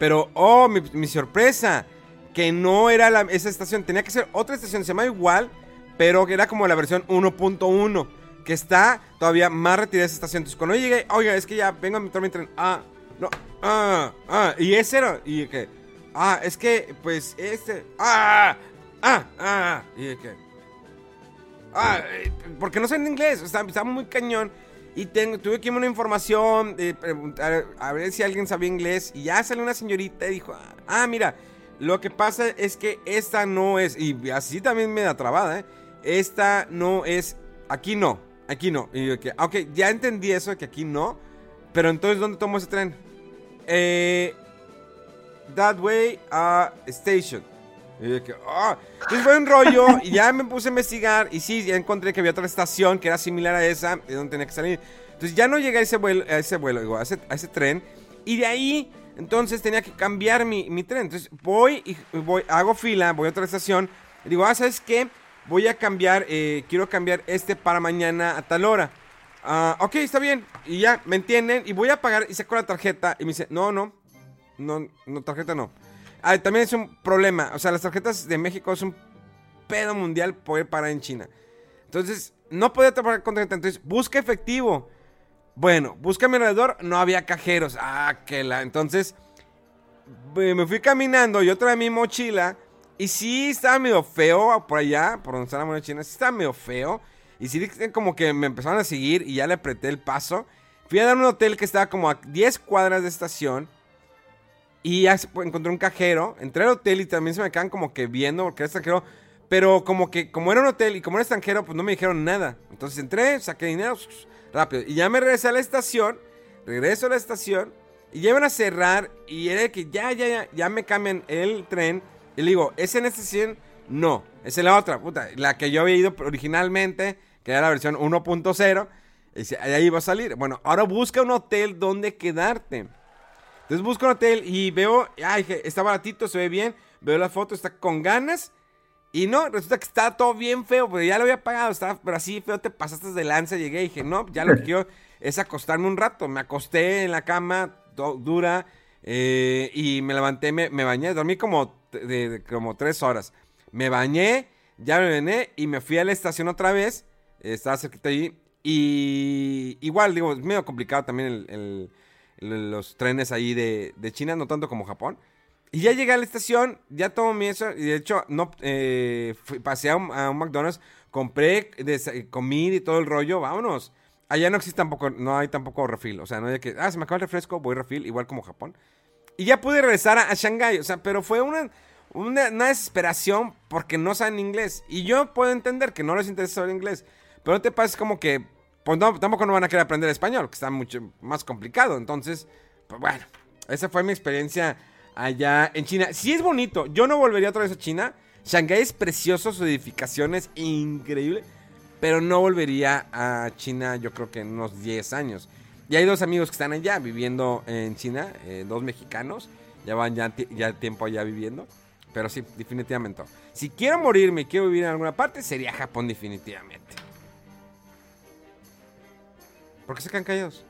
Pero, oh, mi, mi sorpresa, que no era esa estación, tenía que ser otra estación, se llama igual, pero que era como la versión 1.1, que está todavía más retirada de esa estación. Entonces, cuando llegué, oiga, es que ya vengo a en tren, ah, no, ah, ah, y ese era, y que, ah, es que, pues, este, ah, ah, ah, y que, ah, eh, porque no sé en inglés, está, está muy cañón. Y tengo, tuve que irme una información, preguntar a ver si alguien sabía inglés. Y ya salió una señorita y dijo, ah, mira, lo que pasa es que esta no es, y así también me da trabada, ¿eh? Esta no es, aquí no, aquí no. Y yo ok, ya entendí eso, que aquí no. Pero entonces, ¿dónde tomo ese tren? Eh, that way a station. Y yo que, oh. Entonces fue un rollo y ya me puse a investigar y sí, ya encontré que había otra estación que era similar a esa, de donde tenía que salir. Entonces ya no llegué a ese vuelo, a ese, vuelo, a, ese, a ese tren y de ahí entonces tenía que cambiar mi, mi, tren. Entonces voy y voy, hago fila, voy a otra estación. Y digo, ah, ¿sabes qué? Voy a cambiar, eh, quiero cambiar este para mañana a tal hora. Uh, ok, está bien. Y ya, ¿me entienden? Y voy a pagar y saco la tarjeta. Y me dice, no, no, no, no, tarjeta no. Ah, también es un problema. O sea, las tarjetas de México es un pedo mundial poder parar en China. Entonces, no podía pagar con tarjeta. Entonces, busca efectivo. Bueno, busca a mi alrededor. No había cajeros. Ah, que la. Entonces, me fui caminando. Yo traía mi mochila. Y sí, estaba medio feo por allá, por donde está la moneda china. Sí, estaba medio feo. Y sí, como que me empezaron a seguir. Y ya le apreté el paso. Fui a dar un hotel que estaba como a 10 cuadras de estación. Y encontré un cajero. Entré al hotel y también se me quedan como que viendo porque era extranjero. Pero como que, como era un hotel y como era extranjero, pues no me dijeron nada. Entonces entré, saqué dinero, rápido. Y ya me regresé a la estación. Regreso a la estación. Y ya iban a cerrar. Y era que ya, ya, ya, me cambian el tren. Y le digo, ¿es en esta estación? No. Es en la otra, puta. La que yo había ido originalmente, que era la versión 1.0. Y ahí iba a salir. Bueno, ahora busca un hotel donde quedarte. Entonces busco un hotel y veo, ay, está baratito, se ve bien. Veo la foto, está con ganas. Y no, resulta que está todo bien feo, pero ya lo había pagado, estaba, pero así feo, te pasaste de lanza. Llegué y dije, no, ya lo que quiero es acostarme un rato. Me acosté en la cama, dura, eh, y me levanté, me, bañé, dormí como, de, como tres horas. Me bañé, ya me bañé y me fui a la estación otra vez. estaba cerquita ahí. Y igual, digo, es medio complicado también el los trenes ahí de, China, no tanto como Japón. Y ya llegué a la estación, ya tomo mi eso, y de hecho, no, eh, pasé a un, McDonald's, compré comida y todo el rollo, vámonos. Allá no existe tampoco, no hay tampoco refil, o sea, no hay que, ah, se me acaba el refresco, voy refil, igual como Japón. Y ya pude regresar a, Shanghai, o sea, pero fue una, una, desesperación porque no saben inglés. Y yo puedo entender que no les interesa saber inglés, pero te pases como que, pues no, tampoco no van a querer aprender español, que está mucho más complicado. Entonces, pues bueno, esa fue mi experiencia allá en China. Sí es bonito, yo no volvería otra vez a China. Shanghái es precioso, su edificación es increíble, pero no volvería a China yo creo que en unos 10 años. Y hay dos amigos que están allá viviendo en China, eh, dos mexicanos, ya van ya, ya tiempo allá viviendo. Pero sí, definitivamente. Si quiero morirme y quiero vivir en alguna parte, sería Japón definitivamente. ¿Por qué se quedan callados?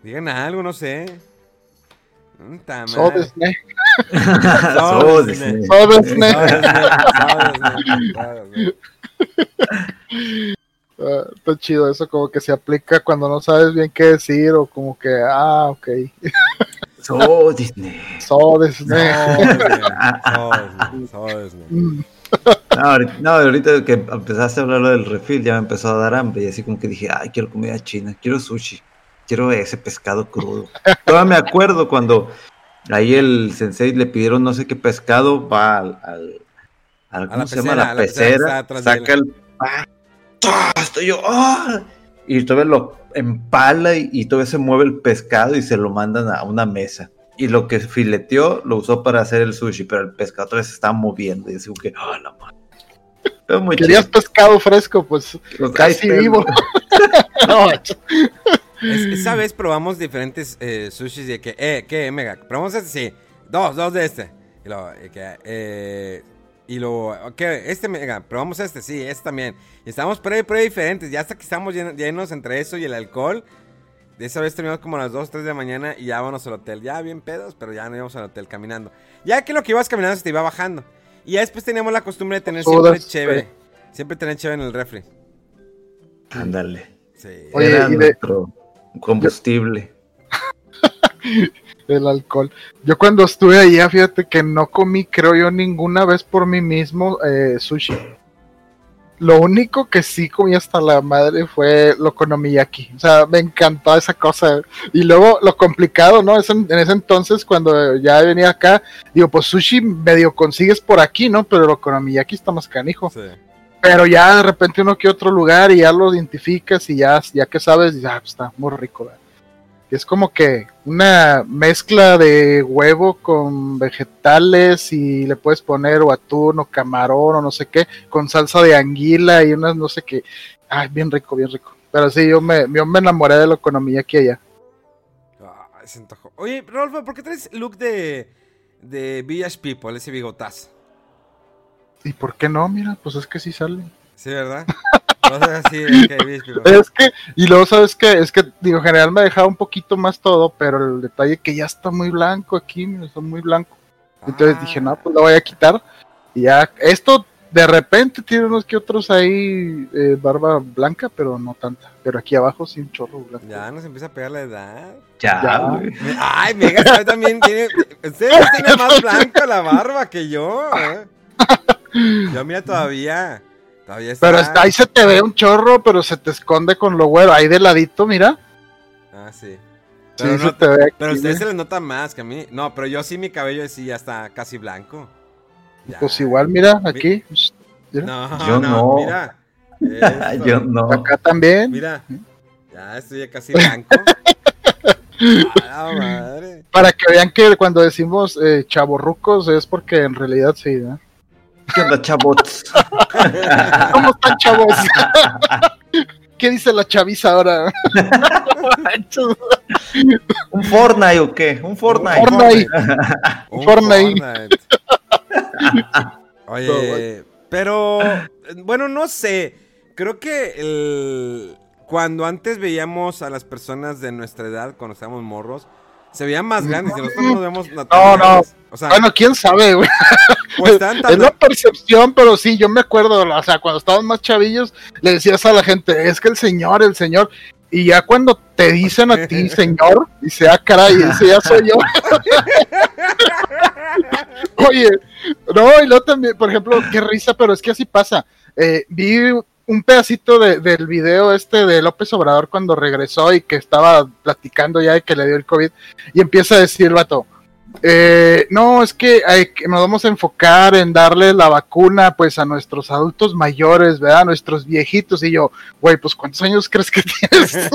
Digan algo, no sé. Ah, está chido eso, como que se aplica cuando no sabes bien qué decir o como que, ah, ok. So Disney. So Disney. So Disney, so Disney. No, ahorita, no, ahorita que empezaste a hablar del refil, ya me empezó a dar hambre. Y así como que dije, ay, quiero comida china, quiero sushi, quiero ese pescado crudo. Todavía me acuerdo cuando ahí el sensei le pidieron no sé qué pescado, va al, al, ¿cómo se llama? pecera, La a la pecera saca el. Estoy yo, ¡ah! Y todavía lo empala y, y todavía se mueve el pescado y se lo mandan a una mesa. Y lo que fileteó lo usó para hacer el sushi, pero el pescado todavía se estaba moviendo. Y así que, ¡ah, la madre! Muy Querías chido. pescado fresco, pues Pues, casi ahí vivo. No, Es- esa vez probamos diferentes eh, sushis de que, eh, ¿qué, Mega? Probamos este, sí. Dos, dos de este. Y luego, que, eh, y luego, ¿qué? Este, Mega. Probamos este, sí, este también. Y estábamos prueba y prueba diferentes. Ya hasta que estamos llenos entre eso y el alcohol. De esa vez terminamos como a las 2, 3 de la mañana y ya vámonos al hotel. Ya bien pedos, pero ya no íbamos al hotel caminando. Ya que lo que ibas caminando se te iba bajando. Y ya después teníamos la costumbre de tener siempre chévere. eh. Siempre tener chévere en el refri. Ándale. Sí. Oye, Era de- nuestro combustible. el alcohol. Yo cuando estuve allá, fíjate que no comí, creo yo, ninguna vez por mí mismo eh, sushi. Lo único que sí comí hasta la madre fue lo konomiyaki. O sea, me encantó esa cosa. Y luego lo complicado, ¿no? Es en, en ese entonces, cuando ya venía acá, digo, pues sushi medio consigues por aquí, ¿no? Pero lo konomiyaki está más canijo. Sí. Pero ya de repente uno que otro lugar y ya lo identificas y ya, ya que sabes, dices, ah, pues está muy rico. ¿verdad? Es como que una mezcla de huevo con vegetales y le puedes poner o atún o camarón o no sé qué, con salsa de anguila y unas no sé qué. Ay, bien rico, bien rico. Pero sí, yo me, yo me enamoré de la economía aquí allá. Ah, se antojó. Oye, Rolfo, ¿por qué traes look de, de Village People, ese bigotazo? ¿Y por qué no? Mira, pues es que sí sale. Sí, ¿verdad? Así. Es que, y luego sabes que, es que, digo, en general me dejaba un poquito más todo, pero el detalle que ya está muy blanco aquí, mira, está muy blanco. Entonces Ah, dije, no, pues lo voy a quitar. Y ya, esto de repente tiene unos que otros ahí, eh, barba blanca, pero no tanta. Pero aquí abajo sí un chorro blanco. Ya nos empieza a pegar la edad. Ya, Ya. Ay, Mega también tiene. Ustedes tienen más blanca la barba que yo. ¿eh? Yo, mira, todavía. Todavía está. Pero está, ahí se te ve un chorro, pero se te esconde con lo güero. Ahí de ladito, mira. Ah, sí. Sí, Pero, se no- te ve aquí, pero a ustedes se les nota más que a mí. No, pero yo sí, mi cabello sí ya está casi blanco. Ya. Pues igual, mira, aquí. Mira. No, Yo no, no. mira. Esto. Yo no. Acá también. Mira. Ya estoy ya casi blanco. A la madre. Para que vean que cuando decimos eh, chavorrucos es porque en realidad sí, ¿no? ¿Qué onda, chavos? ¿Cómo están, chavos? ¿Qué dice la chaviza ahora? ¿Un Fortnite o qué? ¿Un Fortnite? Fortnite. Un Fortnite. Fortnite. Oye, pero bueno, no sé. Creo que el- cuando antes veíamos a las personas de nuestra edad, cuando estábamos morros, se veían más grandes y nosotros nos vemos No, no. Naturales. O sea, Bueno, quién sabe, güey. tan- Es la percepción, pero sí, yo me acuerdo, o sea, cuando estábamos más chavillos, le decías a la gente, es que el señor, el señor, y ya cuando te dicen a ti, señor, dice, ah, caray, ese ya soy yo. Oye, no, y luego también, por ejemplo, qué risa, pero es que así pasa. Eh, vi un pedacito de- del video este de López Obrador cuando regresó y que estaba platicando ya de que le dio el COVID, y empieza a decir el vato, eh, no, es que, nos vamos a enfocar en darle la vacuna pues a nuestros adultos mayores, ¿verdad? A nuestros viejitos. Y yo, güey, pues ¿cuántos años crees que tienes?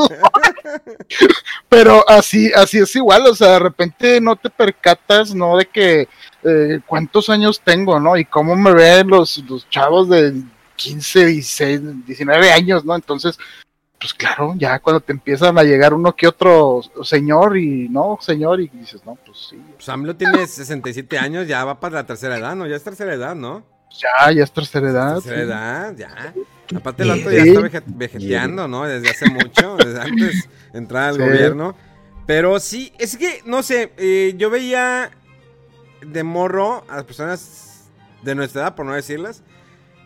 Pero así, así es igual, o sea, de repente no te percatas, ¿no? De que eh, cuántos años tengo, ¿no? Y cómo me ven los, los chavos de 15, 16, 19 años, ¿no? Entonces, pues claro, ya cuando te empiezan a llegar uno que otro señor y no, señor, y dices, no, pues sí. Pues AMLO tiene 67 años, ya va para la tercera edad, ¿no? Ya es tercera edad, ¿no? Ya, ya es tercera edad. Tercera sí. edad, ya. Aparte el otro ya está veget- vegeteando, ¿no? Desde hace mucho, desde antes de entrar al Sí. gobierno. Pero sí, es que, no sé, eh, yo veía de morro a las personas de nuestra edad, por no decirlas,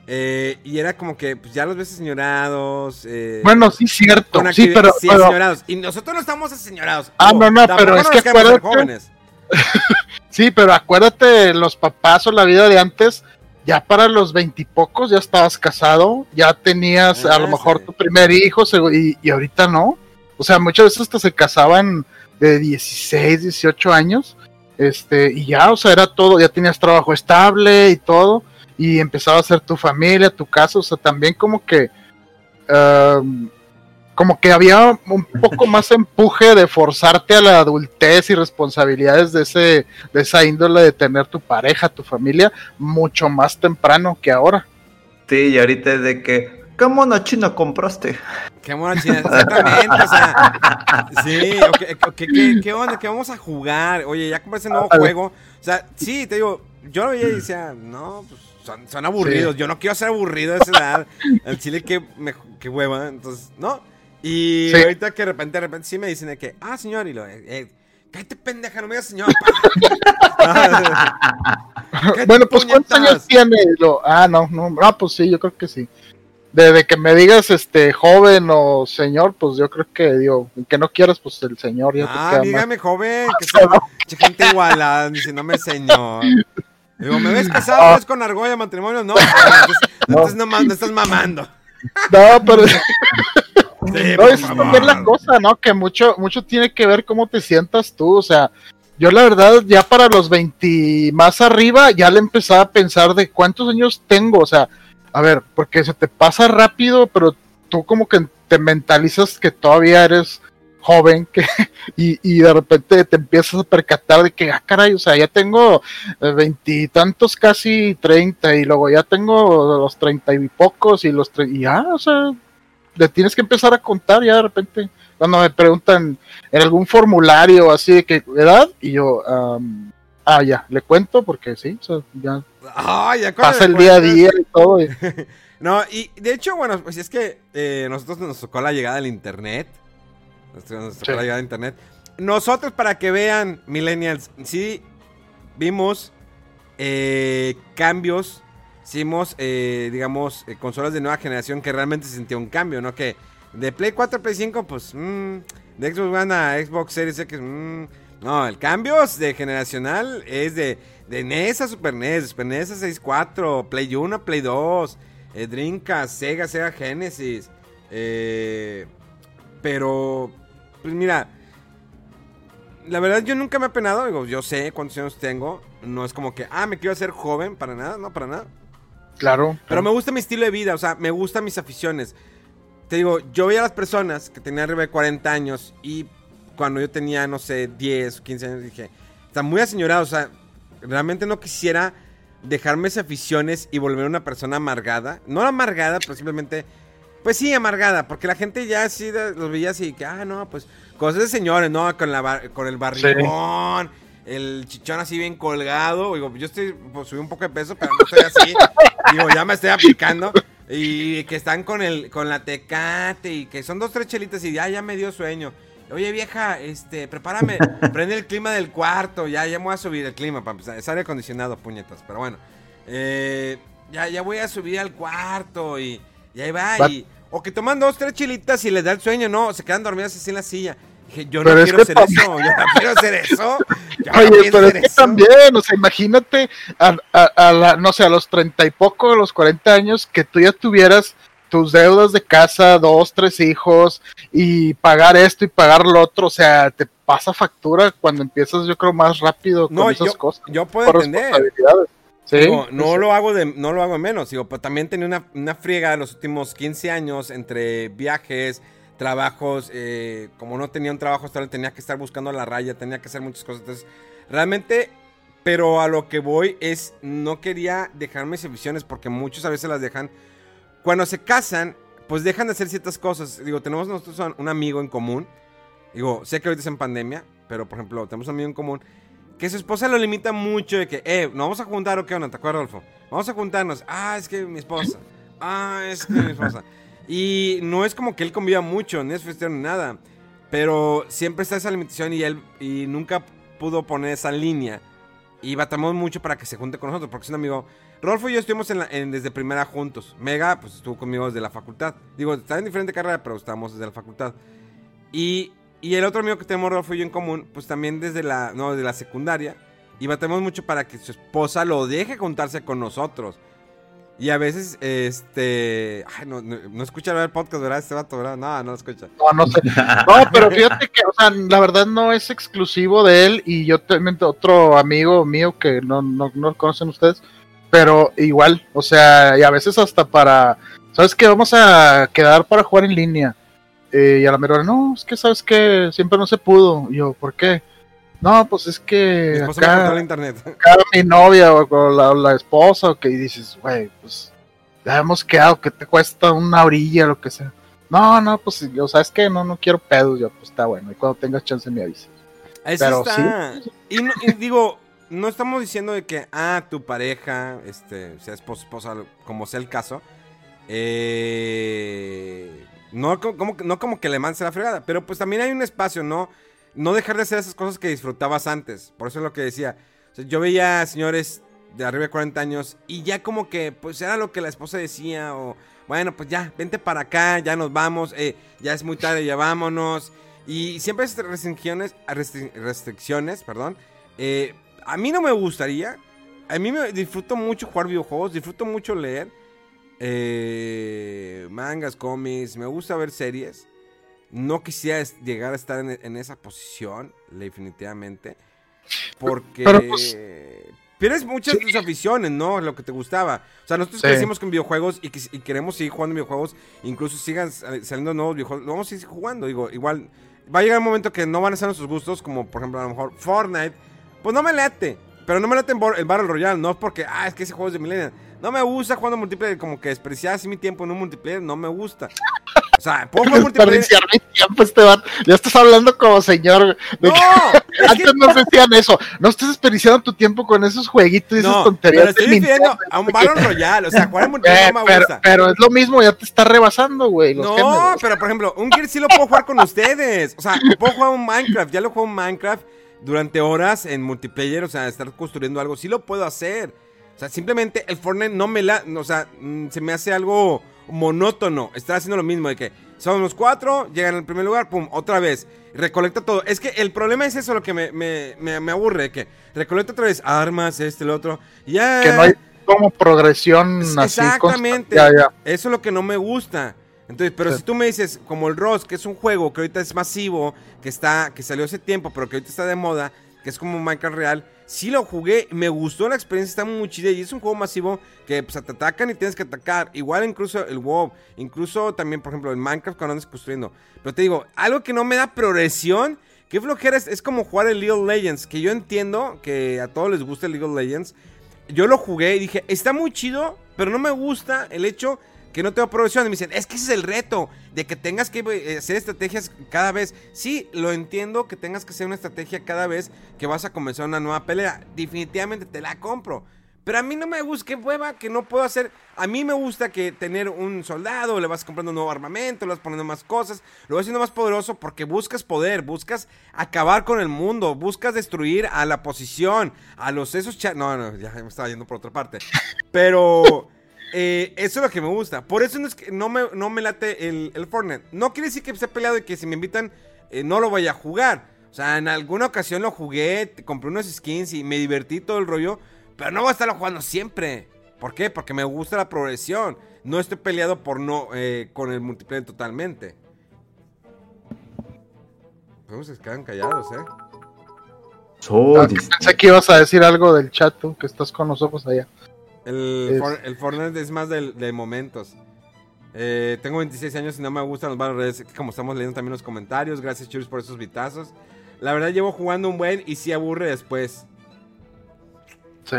eh, y era como que pues, ya los ves aseñorados. Eh, Bueno, sí, cierto. Sí, pero, sí, pero- aseñorados. Y nosotros no estamos aseñorados. Ah, no, no, pero es que acuérdate- jóvenes. sí, pero acuérdate, los papás o la vida de antes, ya para los veintipocos ya estabas casado, ya tenías a lo mejor sí. tu primer hijo, y, y ahorita no. O sea, muchas veces hasta se casaban de 16, 18 años, este, y ya, o sea, era todo, ya tenías trabajo estable y todo, y empezaba a ser tu familia, tu casa, o sea, también como que, um, como que había un poco más empuje de forzarte a la adultez y responsabilidades de ese, de esa índole de tener tu pareja, tu familia, mucho más temprano que ahora. Sí, y ahorita es de que, ¿qué mona china compraste? Qué mona china, exactamente, o sea, sí, ok, ok, ¿qué, qué onda? ¿Qué vamos a jugar? Oye, ya compré ese nuevo juego. O sea, sí, te digo, yo lo veía y decía, no, pues son, son aburridos. Yo no quiero ser aburrido a esa edad. El chile, qué, me, qué hueva. Entonces, no. Y Sí. ahorita que de repente, de repente sí me dicen de que, ah, señor, y lo, eh, eh, cállate pendeja, no me digas señor. Bueno, pues ¿cuántos años tiene? Lo, ah, no, no, ah, pues sí, yo creo que sí. Desde que me digas este joven o señor, pues yo creo que digo, que no quieras, pues el señor ya te Ah, más. dígame, joven, que sea gente igualada, diciéndome señor. Digo, ¿me ves casado? Ah. ¿Me ves con argolla, matrimonio? No, entonces, entonces no, no estás mamando. No, pero Sí, no por es también la cosa, ¿no? Que mucho, mucho tiene que ver cómo te sientas tú, o sea, yo la verdad ya para los 20 más arriba ya le empezaba a pensar de cuántos años tengo, o sea, a ver, porque se te pasa rápido, pero tú como que te mentalizas que todavía eres joven que, y, y de repente te empiezas a percatar de que, ah, caray, o sea, ya tengo eh, veintitantos, casi treinta, y luego ya tengo los treinta y pocos, y los tre- y ya, o sea, le tienes que empezar a contar ya de repente. Cuando me preguntan en algún formulario así de que edad, y yo, am, ah, ya, le cuento porque sí, o sea, ya pasa el día a día y todo. y- No, y de hecho, bueno, pues es que eh, nosotros nos tocó la llegada del internet. Nos tocó Sí. la llegada del internet. Nosotros, para que vean, millennials, sí vimos eh, cambios. Sí vimos, eh, digamos, eh, consolas de nueva generación que realmente sintió un cambio, ¿no? Que de Play 4 a Play 5, pues, mm, de Xbox One a Xbox Series X, mm, no, el cambio de generacional es de, de NES a Super NES, Super NES a 64, Play 1 a Play 2, eh, Dreamcast, Sega, Sega Genesis. eh, pero, pues mira, la verdad yo nunca me he penado, digo, yo sé cuántos años tengo, no es como que, ah, me quiero hacer joven, para nada, no, para nada. Claro. Pero me gusta mi estilo de vida, o sea, me gustan mis aficiones. Te digo, yo veía a las personas que tenían arriba de 40 años y cuando yo tenía, no sé, 10 o 15 años, dije, están muy aseñorados, o sea, realmente no quisiera dejarme esas aficiones y volver una persona amargada. No amargada, pero simplemente, pues sí, amargada, porque la gente ya de- los veía así, que, ah, no, pues cosas de señores, ¿no? Con, la bar- con el barrigón, el chichón así bien colgado. Digo, yo estoy, pues subí un poco de peso, pero no estoy así. Digo, ya me estoy aplicando. Y que están con el con la tecate y que son dos, tres chelitas y ya, ya me dio sueño. Oye, vieja, este, prepárame, prende el clima del cuarto, ya, ya me voy a subir el clima, para empezar. Es aire acondicionado, puñetas, pero bueno. Eh, ya, ya voy a subir al cuarto y, y ahí va. Va- Y, o que toman dos, tres chilitas y les da el sueño, no, se quedan dormidas así en la silla. Dije, yo Pero no quiero hacer también- eso, yo no quiero hacer eso. yo no Oye, quiero pero es hacer que eso. también, o sea, imagínate a, a- a la, no sé, a los treinta y poco, a los 40 años, que tú ya tuvieras tus deudas de casa, dos, tres hijos, y pagar esto y pagar lo otro, o sea, te pasa factura cuando empiezas, yo creo, más rápido con No, esas yo, cosas. yo puedo entender. Responsabilidades. Sí, Digo, no sí. lo hago de, no lo hago menos, digo, pero también tenía una, una friega los últimos 15 años entre viajes, trabajos, eh, como no tenía un trabajo estable, tenía que estar buscando la raya, tenía que hacer muchas cosas, entonces, realmente, pero a lo que voy es, no quería dejar mis visiones porque muchos a veces las dejan, cuando se casan, pues dejan de hacer ciertas cosas, digo, tenemos nosotros un amigo en común, digo, sé que ahorita es en pandemia, pero por ejemplo, tenemos un amigo en común, que su esposa lo limita mucho de que, eh, ¿nos vamos a juntar o qué onda? ¿Te acuerdas, Adolfo? Vamos a juntarnos. Ah, es que mi esposa. Ah, es que mi esposa. Y no es como que él conviva mucho, ni es festión ni nada. Pero siempre está esa limitación y él y nunca pudo poner esa línea. Y batamos mucho para que se junte con nosotros, porque es un amigo. Rolfo y yo estuvimos en la- en- desde primera juntos. Mega, pues estuvo conmigo desde la facultad. Digo, está en diferente carrera, pero estábamos desde la facultad. Y, y el otro amigo que tenemos, Rolfo y yo en común, pues también desde la, no, desde la secundaria. Y batemos mucho para que su esposa lo deje juntarse con nosotros. Y a veces, este. Ay, no, no, no escucha el podcast, ¿verdad? Este vato, ¿verdad? No, no lo escucha. No, no sé. No, pero fíjate que, o sea, la verdad no es exclusivo de él y yo también otro amigo mío que no, no, no conocen ustedes, pero igual, o sea, y a veces hasta para, ¿sabes qué? Vamos a quedar para jugar en línea. Eh, y a la mera hora, no, es que sabes que siempre no se pudo. Y yo, ¿por qué? No, pues es Mi que me acá, el internet. acá mi novia o con la, la esposa o que y dices, güey, pues ya hemos quedado, que te cuesta una orilla, lo que sea. No, no, pues, o sea, es que no, no quiero pedos, yo, pues está bueno, y cuando tengas chance me avisas. Eso Pero está. Y, no- y digo, no estamos diciendo de que, ah, tu pareja, este, sea esposa, esposa, como sea el caso, eh, no, co- como, no como que le mandes a la fregada, pero pues también hay un espacio, ¿no? No dejar de hacer esas cosas que disfrutabas antes. Por eso es lo que decía. Yo veía señores de arriba de 40 años y ya como que, pues era lo que la esposa decía o, bueno, pues ya, vente para acá, ya nos vamos, eh, ya es muy tarde, ya vámonos. Y siempre hay restricciones, restri- restricciones, perdón. Eh, a mí no me gustaría. A mí me disfruto mucho jugar videojuegos, disfruto mucho leer eh, mangas, cómics, me gusta ver series. No quisiera llegar a estar en, en esa posición, definitivamente. Porque Pero, pues, pierdes muchas tus aficiones, ¿no? Lo que te gustaba. O sea, nosotros Sí. crecimos con videojuegos y, queremos seguir jugando videojuegos. Incluso sigan sal- saliendo nuevos videojuegos. Vamos a seguir jugando. Digo, igual va a llegar un momento que no van a ser nuestros gustos, como por ejemplo a lo mejor Fortnite. Pues no me late. Pero no me late en el Battle Royale. No es porque, ah, es que ese juego es de Millennial. No me gusta jugando multiplayer. Como que despreciar así mi tiempo en un multiplayer. No me gusta. O sea, puedo jugar multiplayer. Desperdiciar mi tiempo, este vato. Ya estás hablando como señor. de No, que- es que Antes nos decían eso. No estés desperdiciando tu tiempo con esos jueguitos y esas no, tonterías. pero estoy refiriendo a un Battle Royale. O sea, jugar multiplayer no me pero, gusta. pero es lo mismo, ya te está rebasando, güey. No, géneros. pero por ejemplo, un Gear sí lo puedo jugar con ustedes. O sea, puedo jugar un Minecraft. Ya lo juego en Minecraft durante horas en multiplayer. O sea, estar construyendo algo. Sí lo puedo hacer. O sea, simplemente el Fortnite no me la. O sea, mm, se me hace algo monótono. Estar haciendo lo mismo de que somos los cuatro, llegan al primer lugar, pum, otra vez. Recolecta todo. Es que el problema es eso lo que me, me, me, me aburre. Que recolecta otra vez armas, este, el otro. Ya. Que no hay como progresión Es- así. Exactamente. constante. Ya, ya. Eso es lo que no me gusta. Entonces, pero Sí. si tú me dices, como el Ross, que es un juego que ahorita es masivo, que está, que salió hace tiempo, pero que ahorita está de moda, que es como Minecraft real, sí lo jugué, me gustó la experiencia, está muy chida y es un juego masivo que pues, te atacan y tienes que atacar. Igual incluso el WoW, incluso también, por ejemplo, el Minecraft cuando andas construyendo. Pero te digo, algo que no me da progresión, que flojera es, es como jugar el League of Legends, que yo entiendo que a todos les gusta el League of Legends. Yo lo jugué y dije, está muy chido, pero no me gusta el hecho que no tengo progresión. Me dicen, es que ese es el reto, de que tengas que eh, hacer estrategias cada vez. Sí, lo entiendo que tengas que hacer una estrategia cada vez que vas a comenzar una nueva pelea. Definitivamente te la compro. Pero a mí no me gusta, qué hueva, que no puedo hacer. A mí me gusta que tener un soldado, le vas comprando nuevo armamento, le vas poniendo más cosas, lo vas haciendo más poderoso porque buscas poder, buscas acabar con el mundo, buscas destruir a la posición, a los esos cha- No, no, ya me estaba yendo por otra parte. Pero eh, eso es lo que me gusta. Por eso no, es que no, me, no me late el, el Fortnite. No quiere decir que esté peleado y que si me invitan eh, no lo vaya a jugar. O sea, en alguna ocasión lo jugué, compré unos skins y me divertí todo el rollo. Pero no voy a estarlo jugando siempre. ¿Por qué? Porque me gusta la progresión. No estoy peleado por no eh, con el multiplayer totalmente. Pues se quedan callados, ¿eh? Ah, distinto. pensé que ibas a decir algo del chat, tú, que estás con los ojos allá. El, Es- For- el Fortnite es más de, momentos. Eh, tengo 26 años y no me gustan los Battle Royales, Como estamos leyendo también los comentarios. Gracias, Churros, por esos vitazos. La verdad, llevo jugando un buen y sí aburre después. Sí.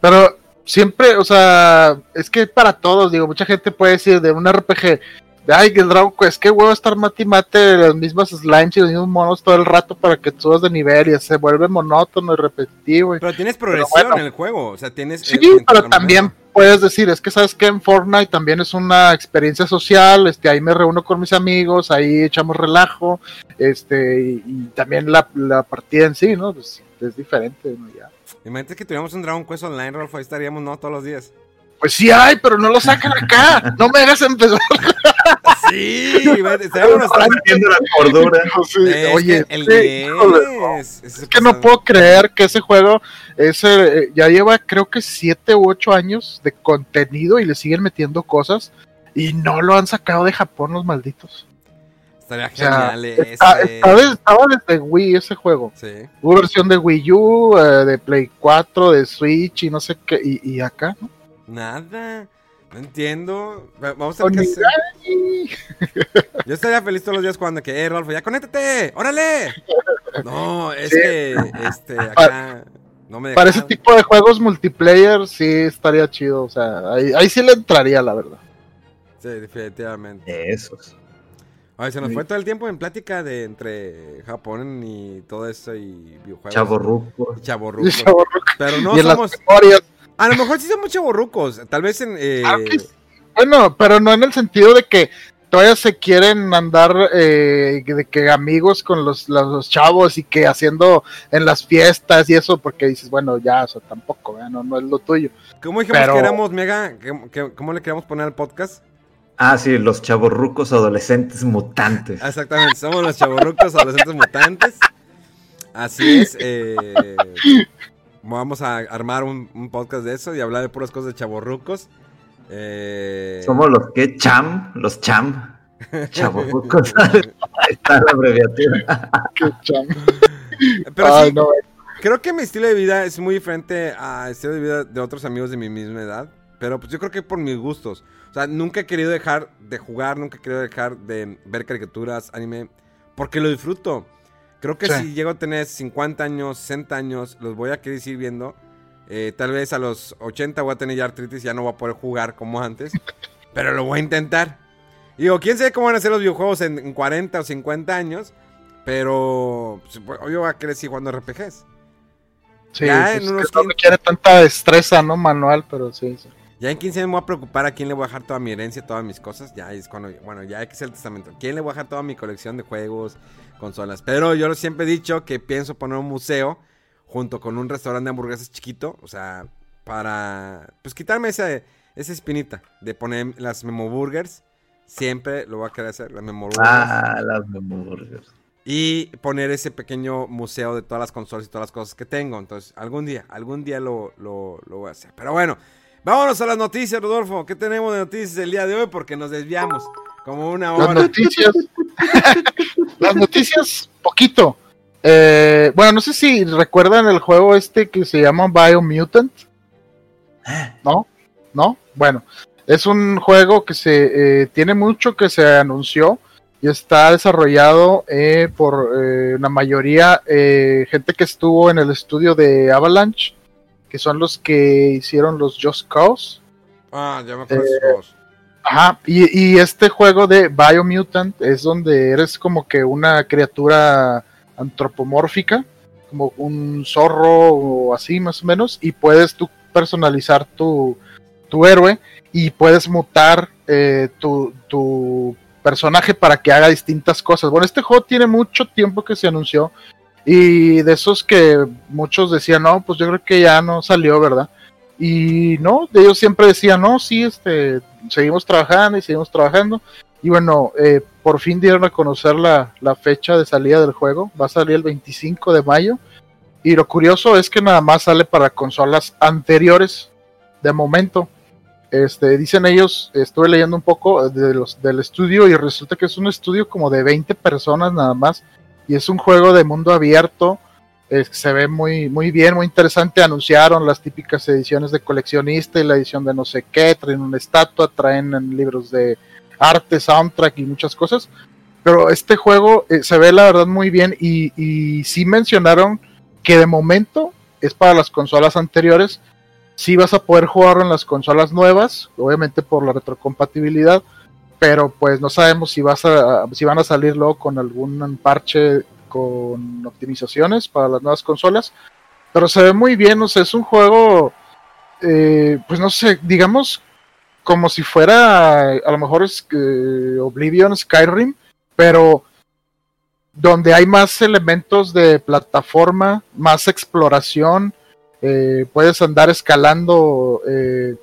Pero siempre, o sea, es que para todos, digo, mucha gente puede decir de un RPG, ay, que el Dragon Quest, qué huevo estar mate y mate las mismas slimes y los mismos monos todo el rato para que subas de nivel y se vuelve monótono y repetitivo. y- Pero tienes progresión bueno. en el juego. O sea, tienes. Sí, eh, pero también momento. puedes decir, es que sabes que en Fortnite también es una experiencia social, este, ahí me reúno con mis amigos, ahí echamos relajo, este, y, y también la, la partida en sí, ¿no? Pues es diferente, ¿no? Ya. Imagínate que tuviéramos un Dragon Quest online, Rolfo. Ahí estaríamos, ¿no? Todos los días. Pues sí hay, pero no lo sacan acá. No me hagas empezar. Sí, Están viendo la cordura. Sí, Es Oye, que el sí, 10. híjole, no. ese Es que no puedo creer que ese juego ese, eh, ya lleva creo que 7 u 8 años de contenido y le siguen metiendo cosas y no lo han sacado de Japón los malditos. Estaría O sea, genial está- ese. está estaba desde Wii ese juego. Sí. Hubo versión de Wii U, eh, de Play 4, de Switch y no sé qué. Y, y acá, ¿no? Nada. No entiendo. Va- Vamos a tener que hacer-. Yo estaría feliz todos los días jugando que, eh, Rolfo, ya conéctate, órale. No, es Sí. que, este, acá no me Para ese tipo de juegos multiplayer sí estaría chido. O sea, ahí, ahí sí le entraría, la verdad. Sí, definitivamente. Esos. Ay, se nos Sí. fue todo el tiempo en plática de entre Japón y todo eso y videojuegos. Y chavorruco. Pero no y en somos. las. A lo mejor sí somos chavorrucos. Tal vez en. eh, sí. Bueno, pero no en el sentido de que todavía se quieren andar eh, de que amigos con los, los, los chavos y que haciendo en las fiestas y eso, porque dices, bueno, ya, o sea, tampoco, ¿verdad? no, no es lo tuyo. ¿Cómo dijimos pero- que éramos mega? ¿Qué- qué- ¿Cómo le queríamos poner al podcast? Ah, sí, los chavorrucos adolescentes mutantes. Ah, Exactamente, somos los chavorrucos adolescentes mutantes. Así es. eh, vamos a armar un, un podcast de eso y hablar de puras cosas de chavorrucos. Eh, Somos los que cham, los cham. Chavorrucos. Ahí está la abreviatura. Qué cham- Pero Ay, sí, no, creo que mi estilo de vida es muy diferente al estilo de vida de otros amigos de mi misma edad. Pero pues yo creo que por mis gustos. O sea, nunca he querido dejar de jugar, nunca he querido dejar de ver caricaturas, anime, porque lo disfruto. Creo que Sí. si llego a tener 50 años, 60 años, los voy a querer seguir viendo. Eh, tal vez a los 80 voy a tener ya artritis, ya no voy a poder jugar como antes. pero lo voy a intentar. Digo, quién sabe cómo van a ser los videojuegos en, en 40 o 50 años. Pero pues, yo voy a querer seguir jugando RPGs. sí, ya pues, en unos que no quin- requiere tanta destreza, ¿no? Manual, pero sí, sí. Ya en 15 años me voy a preocupar a quién le voy a dejar toda mi herencia, todas mis cosas. Ya es cuando, bueno, ya hay que hacer el testamento. ¿Quién le voy a dejar toda mi colección de juegos, consolas? Pero yo siempre he dicho que pienso poner un museo junto con un restaurante de hamburguesas chiquito. O sea, para, pues quitarme esa, esa espinita de poner las Memo Burgers. Siempre lo voy a querer hacer, las Memo Burgers. Ah, las memorias. Y poner ese pequeño museo de todas las consolas y todas las cosas que tengo. Entonces, algún día, algún día lo, lo, lo voy a hacer. Pero bueno, vámonos a las noticias, Rodolfo. ¿Qué tenemos de noticias el día de hoy? Porque nos desviamos como una Las hora. noticias. las noticias, poquito. Eh, bueno, no sé si recuerdan el juego este que se llama Biomutant. ¿No? ¿No? Bueno, es un juego que se eh, tiene mucho que se anunció y está desarrollado eh, por eh, la mayoría eh, gente que estuvo en el estudio de Avalanche, que son los que hicieron los Just Cause. Ah, ya me acuerdo Eh. Ajá, y, y este juego de Biomutant es donde eres como que una criatura antropomórfica, como un zorro o así más o menos, y puedes tú personalizar tu, tu héroe y puedes mutar eh, tu, tu personaje para que haga distintas cosas. Bueno, este juego tiene mucho tiempo que se anunció y de esos que muchos decían, no, pues yo creo que ya no salió, ¿verdad? Y no, de ellos siempre decían, no, sí, este, seguimos trabajando y seguimos trabajando. Y bueno, eh, por fin dieron a conocer la, la fecha de salida del juego. Va a salir el 25 de mayo. Y lo curioso es que nada más sale para consolas anteriores de momento. Este, dicen ellos, estuve leyendo un poco de los, del estudio y resulta que es un estudio como de 20 personas nada más y es un juego de mundo abierto. eh, se ve muy, muy bien, muy interesante. Anunciaron las típicas ediciones de coleccionista y la edición de no sé qué. Traen una estatua, traen libros de arte, soundtrack y muchas cosas. Pero este juego eh, se ve la verdad muy bien y, y sí mencionaron que de momento es para las consolas anteriores. Sí vas a poder jugarlo en las consolas nuevas, obviamente por la retrocompatibilidad, pero pues no sabemos si vas a van a salir luego con algún parche con optimizaciones para las nuevas consolas. Pero se ve muy bien, o sea, es un juego, eh, pues no sé, digamos como si fuera a lo mejor es Oblivion, Skyrim, pero donde hay más elementos de plataforma, más exploración, eh, puedes andar escalando eh,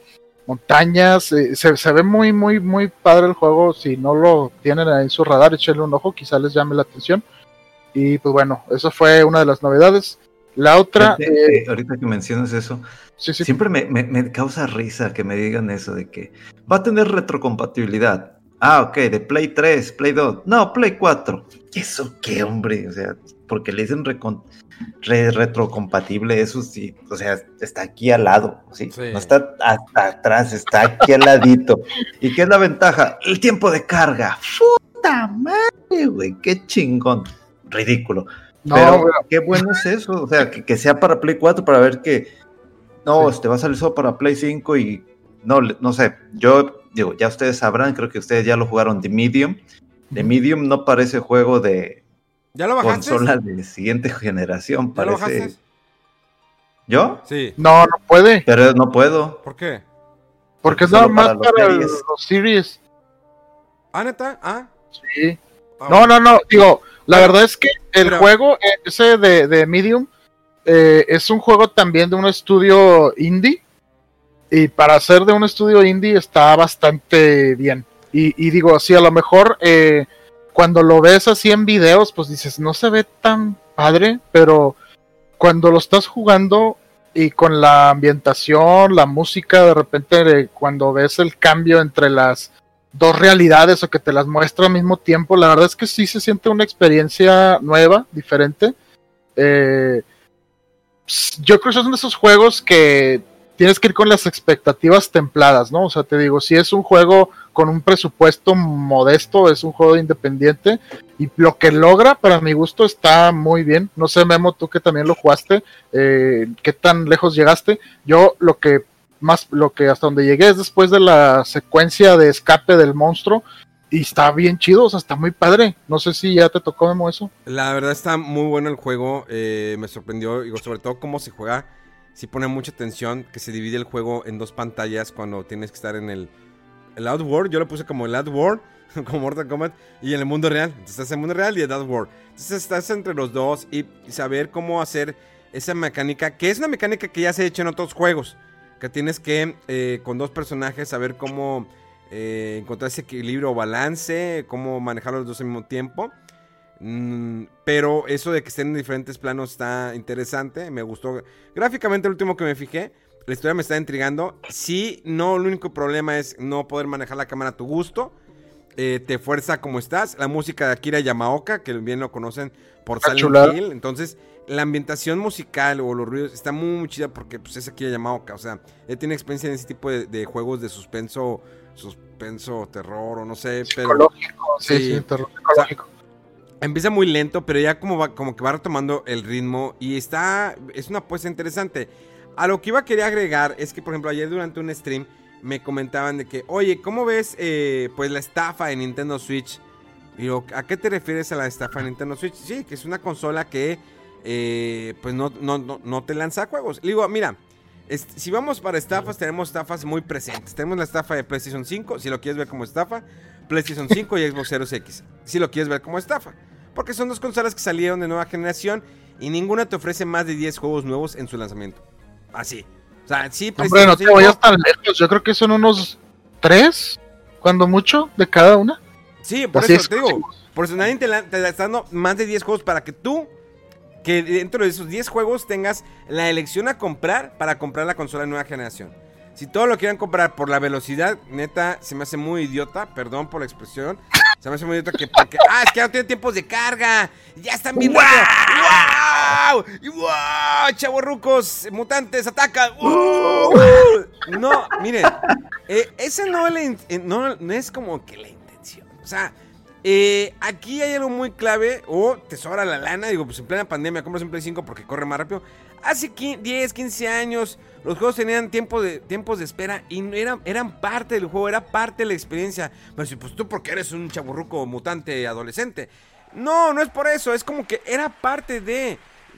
montañas, eh, se, se, ve muy, muy, muy padre el juego, si no lo tienen ahí en su radar, échenle un ojo, quizá les llame la atención. Y pues bueno, eso fue una de las novedades. La otra... Eh, ahorita que mencionas eso, sí, sí. siempre me, me, me, causa risa que me digan eso de que va a tener retrocompatibilidad. Ah, ok, de Play 3, Play 2, no, Play 4. ¿Y eso qué, hombre? O sea, porque le dicen re retrocompatible, eso sí, o sea, está aquí al lado, ¿sí? sí. No está hasta atrás, está aquí al ladito. ¿Y qué es la ventaja? El tiempo de carga. ¡Puta madre, güey! ¡Qué chingón! Ridículo. No, Pero bueno. qué bueno es eso, o sea, que, que, sea para Play 4 para ver que no, sí. este va a salir solo para Play 5 y no, no sé, yo digo, ya ustedes sabrán, creo que ustedes ya lo jugaron de Medium. De Medium no parece juego de, ¿Ya lo bajaste? Consola de siguiente generación, ¿Ya parece. Lo ¿Yo? Sí. No, no puede. Pero no puedo. ¿Por qué? Porque es nada más para, para los, los series. ¿Ah, neta? ¿Ah? Sí. Ah, no, no, no. Digo, la pero, verdad es que el pero, juego ese de, de Medium eh, es un juego también de un estudio indie. Y para ser de un estudio indie está bastante bien. Y, digo, sí, a lo mejor eh, cuando lo ves así en videos, pues dices, no se ve tan padre, pero cuando lo estás jugando y con la ambientación, la música, de repente cuando ves el cambio entre las dos realidades o que te las muestra al mismo tiempo, la verdad es que sí se siente una experiencia nueva, diferente. Eh, yo creo que son de esos juegos que tienes que ir con las expectativas templadas, ¿no? O sea, te digo, si es un juego con un presupuesto modesto, es un juego independiente y lo que logra, para mi gusto, está muy bien. No sé, Memo, tú que también lo jugaste, eh, ¿qué tan lejos llegaste? Yo lo que más, lo que hasta donde llegué es después de la secuencia de escape del monstruo y está bien chido, o sea, está muy padre. No sé si ya te tocó, Memo, eso. La verdad está muy bueno el juego, eh, me sorprendió, digo, sobre todo cómo se juega sí pone mucha atención que se divide el juego en dos pantallas cuando tienes que estar en el, el Outworld. Yo lo puse como el Outworld, como Mortal Kombat, y en el mundo real. Entonces estás en el mundo real y el Outworld. Entonces estás entre los dos y, saber cómo hacer esa mecánica, que es una mecánica que ya se ha hecho en otros juegos. Que tienes que, eh, con dos personajes, saber cómo eh, encontrar ese equilibrio o balance, cómo manejar los dos al mismo tiempo. Mm, pero eso de que estén en diferentes planos está interesante. Me gustó. Gráficamente, el último que me fijé, la historia me está intrigando. Sí, no, el único problema es no poder manejar la cámara a tu gusto. Eh, te fuerza como estás. La música de Akira Yamaoka, que bien lo conocen por Silent Hill. Entonces, la ambientación musical o los ruidos está muy, muy chida porque pues, es Akira Yamaoka. O sea, él tiene experiencia en ese tipo de, de juegos de suspenso, suspenso, terror o no sé. Pero, psicológico, sí, sí, sí terror psicológico. O sea, Empieza muy lento, pero ya como, va, como que va retomando el ritmo y está, es una apuesta interesante. A lo que iba a querer agregar es que, por ejemplo, ayer durante un stream me comentaban de que, oye, ¿cómo ves eh, pues la estafa de Nintendo Switch? ¿a qué te refieres a la estafa de Nintendo Switch? Sí, que es una consola que eh, pues no, no, no, no, te lanza juegos. Le digo, mira, si vamos para estafas, tenemos estafas muy presentes. Tenemos la estafa de PlayStation 5, si lo quieres ver como estafa. PlayStation 5 y Xbox Series X. Si lo quieres ver como estafa. Porque son dos consolas que salieron de nueva generación y ninguna te ofrece más de 10 juegos nuevos en su lanzamiento. Así. O sea, sí, Hombre, no te vayas tan lejos. Yo creo que son unos 3, cuando mucho, de cada una. Sí, por Así eso te digo. Por eso nadie te, la, te está dando más de 10 juegos para que tú, que dentro de esos 10 juegos tengas la elección a comprar para comprar la consola de nueva generación. Si todo lo quieren comprar por la velocidad, neta, se me hace muy idiota, perdón por la expresión. Se me hace muy idiota que porque, ah, es que ya no tiene tiempos de carga. Ya están bien rápido. ¡Wow! ¡Wow! Chavorrucos, mutantes, atacan. ¡Wow! No, miren, eh, esa no, in- eh, no, no es como que la intención. O sea, eh, aquí hay algo muy clave. O te sobra la lana. Digo, pues en plena pandemia compras un Play 5 porque corre más rápido. Hace qui- 10, 15 años, los juegos tenían de, tiempos de espera y eran, eran parte del juego, era parte de la experiencia. Pero si, pues tú porque eres un chaburruco mutante adolescente. No, no es por eso, es como que era parte de...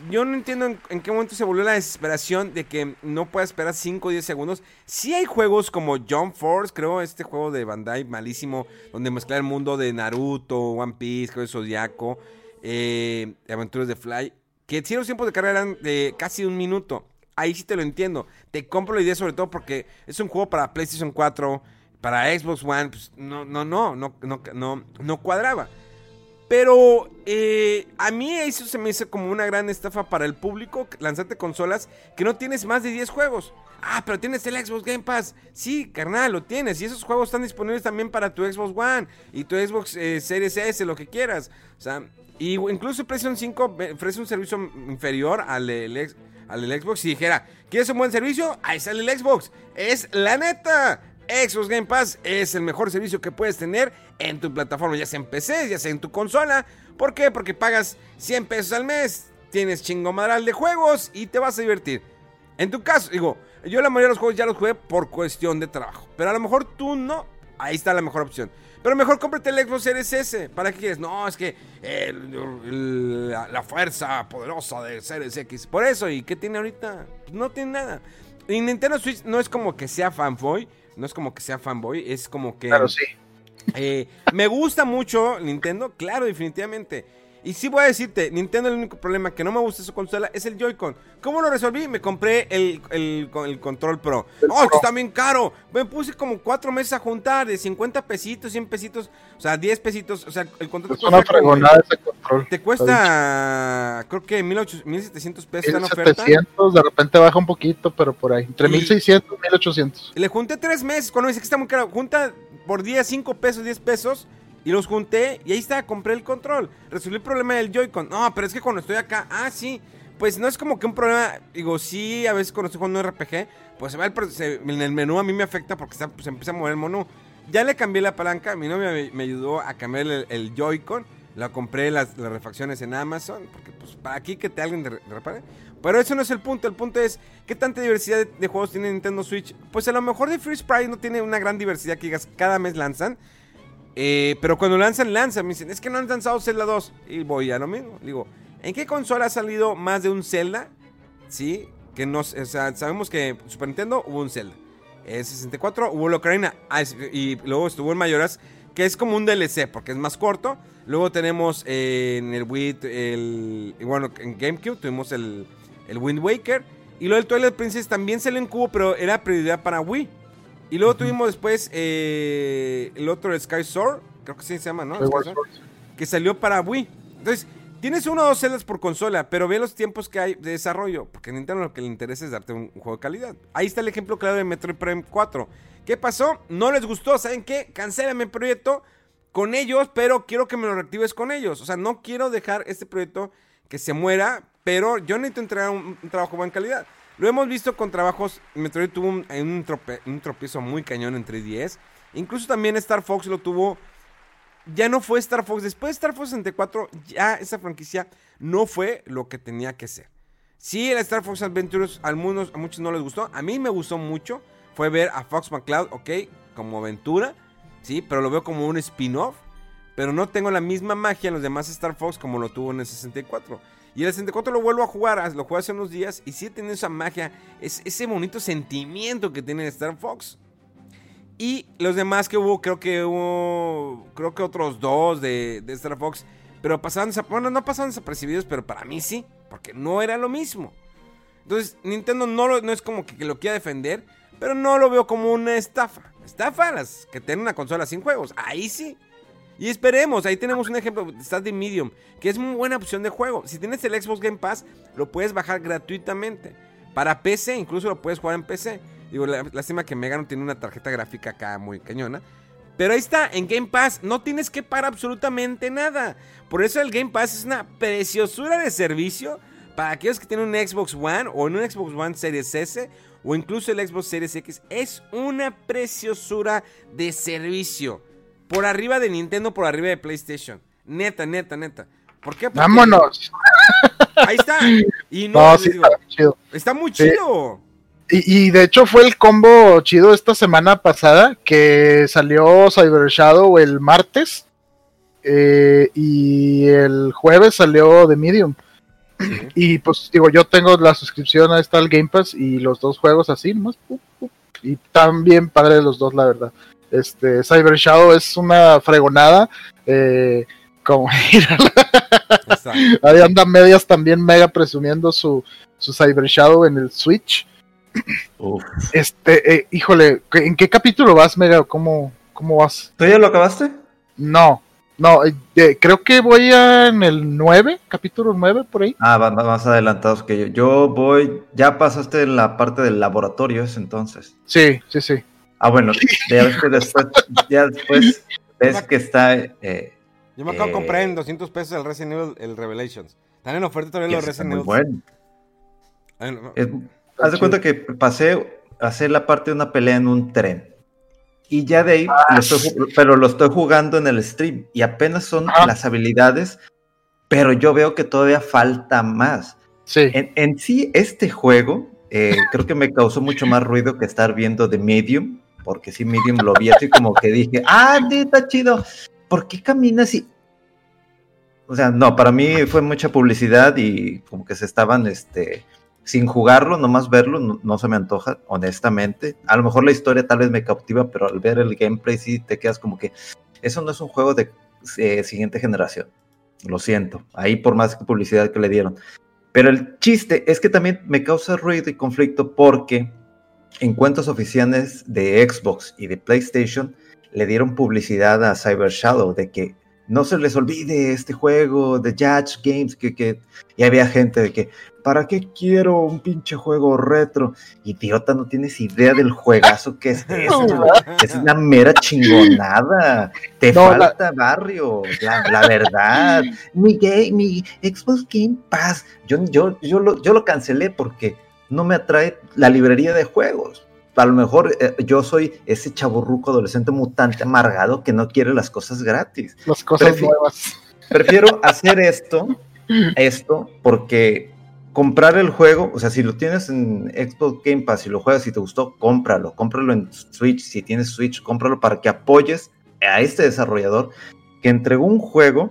Yo no entiendo en, qué momento se volvió la desesperación de que no puedas esperar 5 o 10 segundos. Sí hay juegos como Jump Force, creo, este juego de Bandai malísimo, donde mezcla el mundo de Naruto, One Piece, creo de Zodiaco, eh, Aventuras de Fly, que sí los tiempos de carrera eran de casi un minuto. Ahí sí te lo entiendo. Te compro la idea sobre todo porque es un juego para PlayStation 4, para Xbox One, pues no, no, no, no, no, no, no cuadraba. Pero eh, a mí eso se me hizo como una gran estafa para el público, lanzarte consolas que no tienes más de 10 juegos. Ah, pero tienes el Xbox Game Pass. Sí, carnal, lo tienes. Y esos juegos están disponibles también para tu Xbox One y tu Xbox eh, Series S, lo que quieras. O sea, y incluso PlayStation 5 ve- ofrece un servicio inferior al, ex- al del Xbox. Si dijera, ¿quieres un buen servicio? Ahí sale el Xbox. Es la neta. Xbox Game Pass es el mejor servicio que puedes tener en tu plataforma, ya sea en PC, ya sea en tu consola. ¿Por qué? Porque pagas 100 pesos al mes, tienes chingo madral de juegos y te vas a divertir. En tu caso, digo, yo la mayoría de los juegos ya los jugué por cuestión de trabajo, pero a lo mejor tú no. Ahí está la mejor opción. Pero mejor cómprate el Xbox Series S. ¿Para qué quieres? No, es que el- el- la, la fuerza poderosa de Series X. Por eso, ¿y qué tiene ahorita? Pues no tiene nada. Y Nintendo Switch no es como que sea fanboy. No es como que sea fanboy. Es como que. Claro, sí. Eh, me gusta mucho Nintendo, claro, definitivamente. Y sí voy a decirte, Nintendo el único problema que no me gusta su consola es el Joy-Con. ¿Cómo lo resolví? Me compré el, el- el Control Pro. El ¡Oh, Pro. está bien caro! Me puse como cuatro meses a juntar de 50 pesitos, 100 pesitos, o sea, 10 pesitos. O sea, el control Es una fregonada ese control. Te cuesta, creo que 1800, 1700 pesos está en oferta. 1700, de repente baja un poquito, pero por ahí. Entre Y- 1600 y 1800. Le junté tres meses. Cuando me dice que está muy caro, junta por día 5 pesos, 10 pesos. Y los junté y ahí está, compré el control. Resolví el problema del Joy-Con. No, pero es que cuando estoy acá, ah, sí. Pues no es como que un problema. Digo, sí, a veces cuando estoy jugando RPG, pues se va el, se- en el menú a mí me afecta porque está- se empieza a mover el menú. Ya le cambié la palanca. Mi novia me, ayudó a cambiar el, Joy-Con. La compré las, las refacciones en Amazon. Porque, pues, para aquí que te alguien repare. Pero eso no es el punto. El punto es, ¿qué tanta diversidad de, de juegos tiene Nintendo Switch? Pues a lo mejor de Free Sprite no tiene una gran diversidad que digas, cada mes lanzan. Eh, pero cuando lanzan, lanzan. Me dicen, es que no han lanzado Zelda 2. Y voy a lo mismo. Digo, ¿en qué consola ha salido más de un Zelda? Sí, que no, o sea, sabemos que Super Nintendo hubo un Zelda. En 64 hubo la Ocarina. Ah, y luego estuvo en Mayoras, que es como un DLC, porque es más corto. Luego tenemos eh, en el Wii, bueno, en GameCube tuvimos el, el Wind Waker. Y luego el Twilight Princess también salió en cubo, pero era prioridad para Wii. Y luego tuvimos después eh, el otro Sky Sword, creo que sí se llama, ¿no? Sky Sword, que salió para Wii. Entonces, tienes uno o dos celdas por consola, pero ve los tiempos que hay de desarrollo, porque a Nintendo lo que le interesa es darte un, un juego de calidad. Ahí está el ejemplo claro de Metroid Prime 4. ¿Qué pasó? No les gustó, ¿saben qué? Cancélame el proyecto con ellos, pero quiero que me lo reactives con ellos. O sea, no quiero dejar este proyecto que se muera, pero yo necesito entregar un, un trabajo de buena calidad. Lo hemos visto con trabajos. Metroid tuvo un, tropiezo muy cañón en 3DS. Incluso también Star Fox lo tuvo. Ya no fue Star Fox. Después de Star Fox 64, ya esa franquicia no fue lo que tenía que ser. Sí, el Star Fox Adventures a, algunos- a muchos no les gustó. A mí me gustó mucho. Fue ver a Fox McCloud, ok, como aventura. Sí, pero lo veo como un spin-off. Pero no tengo la misma magia en los demás Star Fox como lo tuvo en el 64. Y el 64 lo vuelvo a jugar, lo jugué hace unos días y sí tiene esa magia, es, ese bonito sentimiento que tiene Star Fox. Y los demás que hubo, creo que hubo, creo que otros dos de, Star Fox, pero pasaban, bueno, no pasaban desapercibidos, pero para mí sí, porque no era lo mismo. Entonces, Nintendo no, no es como que, que lo quiera defender, pero no lo veo como una estafa. Estafa las que tienen una consola sin juegos, ahí sí. Y esperemos, ahí tenemos un ejemplo, está de Medium, que es muy buena opción de juego. Si tienes el Xbox Game Pass, lo puedes bajar gratuitamente. Para PC, incluso lo puedes jugar en PC. Digo, lástima que Mega no tiene una tarjeta gráfica acá muy cañona. Pero ahí está, en Game Pass no tienes que pagar absolutamente nada. Por eso el Game Pass es una preciosura de servicio para aquellos que tienen un Xbox One o en un Xbox One Series S o incluso el Xbox Series X. Es una preciosura de servicio. Por arriba de Nintendo, por arriba de PlayStation. Neta, neta, neta. ¿Por qué? Porque Vámonos. Ahí está. Y no, No, sí, digo, está chido. está muy Sí. chido. Y, y de hecho fue el combo chido esta semana pasada que salió Cyber Shadow el martes eh, y el jueves salió The Medium. Y pues digo, yo tengo la suscripción a esta al Game Pass y los dos juegos así, pu, y también padre los dos, la verdad. Este Cyber Shadow es una fregonada. Eh, como ahí anda medias también mega presumiendo su, su Cyber Shadow en el Switch. Uf. Este, eh, híjole, ¿qué- ¿en qué capítulo vas, Mega? ¿Cómo, cómo vas? ¿Tú ya lo acabaste? No, no, eh, eh, creo que voy a en el 9, capítulo 9, por ahí. Ah, van más adelantados que yo. Yo voy, ya pasaste la parte del laboratorio ese entonces. Sí, sí, sí. Ah, bueno, ya ves que después, ya después ves que está eh, Yo me acabo de Eh, comprar en 200 pesos el Resident Evil, el Revelations. Están en oferta todavía los Resident muy Evil. bueno. Ay, no, no. Es- haz de cuenta que pasé a hacer la parte de una pelea en un tren. Y ya de ahí, lo estoy ju- pero lo estoy jugando en el stream. Y apenas son las habilidades, pero yo veo que todavía falta más. Sí, En, en sí, este juego eh, creo que me causó mucho más ruido que estar viendo The Medium, porque sí, Medium lo vi así como que dije, ah, está chido, ¿por qué camina así? O sea, no, para mí fue mucha publicidad y como que se estaban, este, sin jugarlo, nomás verlo, no, no se me antoja, honestamente. A lo mejor la historia tal vez me cautiva, pero al ver el gameplay sí te quedas como que eso no es un juego de eh, siguiente generación. Lo siento, ahí por más publicidad que le dieron. Pero el chiste es que también me causa ruido y conflicto porque en cuentas oficiales de Xbox y de PlayStation le dieron publicidad a Cyber Shadow de que no se les olvide este juego de Judge Games, que, que y había gente de que, ¿para qué quiero un pinche juego retro? Idiota, no tienes idea del juegazo que es eso. Es una mera chingonada. Te No, la- falta barrio, la, la verdad. Mi, ga- mi Xbox Game Pass. Yo, yo, yo, lo, yo lo cancelé porque no me atrae la librería de juegos. A lo mejor eh, yo soy ese chaburruco adolescente mutante amargado que no quiere las cosas gratis. las cosas nuevas. Prefiero hacer esto, esto, porque comprar el juego, o sea, si lo tienes en Xbox Game Pass y lo juegas y te gustó, cómpralo, cómpralo en Switch, si tienes Switch, cómpralo para que apoyes a este desarrollador que entregó un juego,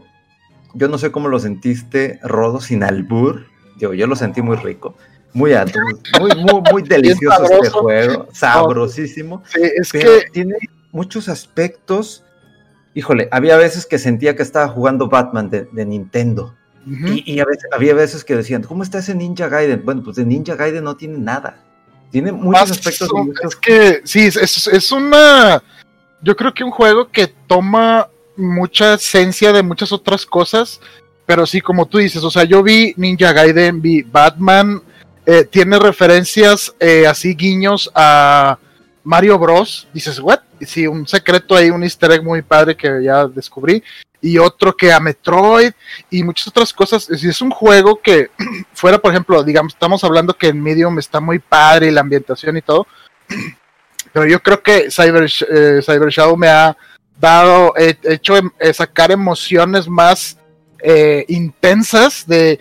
yo no sé cómo lo sentiste, Rodo, sin albur, yo, yo lo sentí muy rico, muy alto, muy, muy, muy delicioso este juego, sabrosísimo, Sí, es pero que tiene muchos aspectos. Híjole, había veces que sentía que estaba jugando Batman de, de Nintendo. Y, y a veces, había veces que decían, ¿cómo está ese Ninja Gaiden? Bueno, pues de Ninja Gaiden no tiene nada. Tiene muchos más aspectos. son- es que sí, es, es una. Yo creo que un juego que toma mucha esencia de muchas otras cosas, pero sí, como tú dices, o sea, yo vi Ninja Gaiden, vi Batman, eh, tiene referencias eh, así, guiños a Mario Bros. Dices, ¿what? Sí, un secreto ahí, un easter egg muy padre que ya descubrí. Y otro que a Metroid y muchas otras cosas. Es, es un juego que fuera, por ejemplo, digamos, estamos hablando que en Medium está muy padre y la ambientación y todo. Pero yo creo que Cyber, eh, Cyber Shadow me ha dado, he hecho em- eh, sacar emociones más intensas de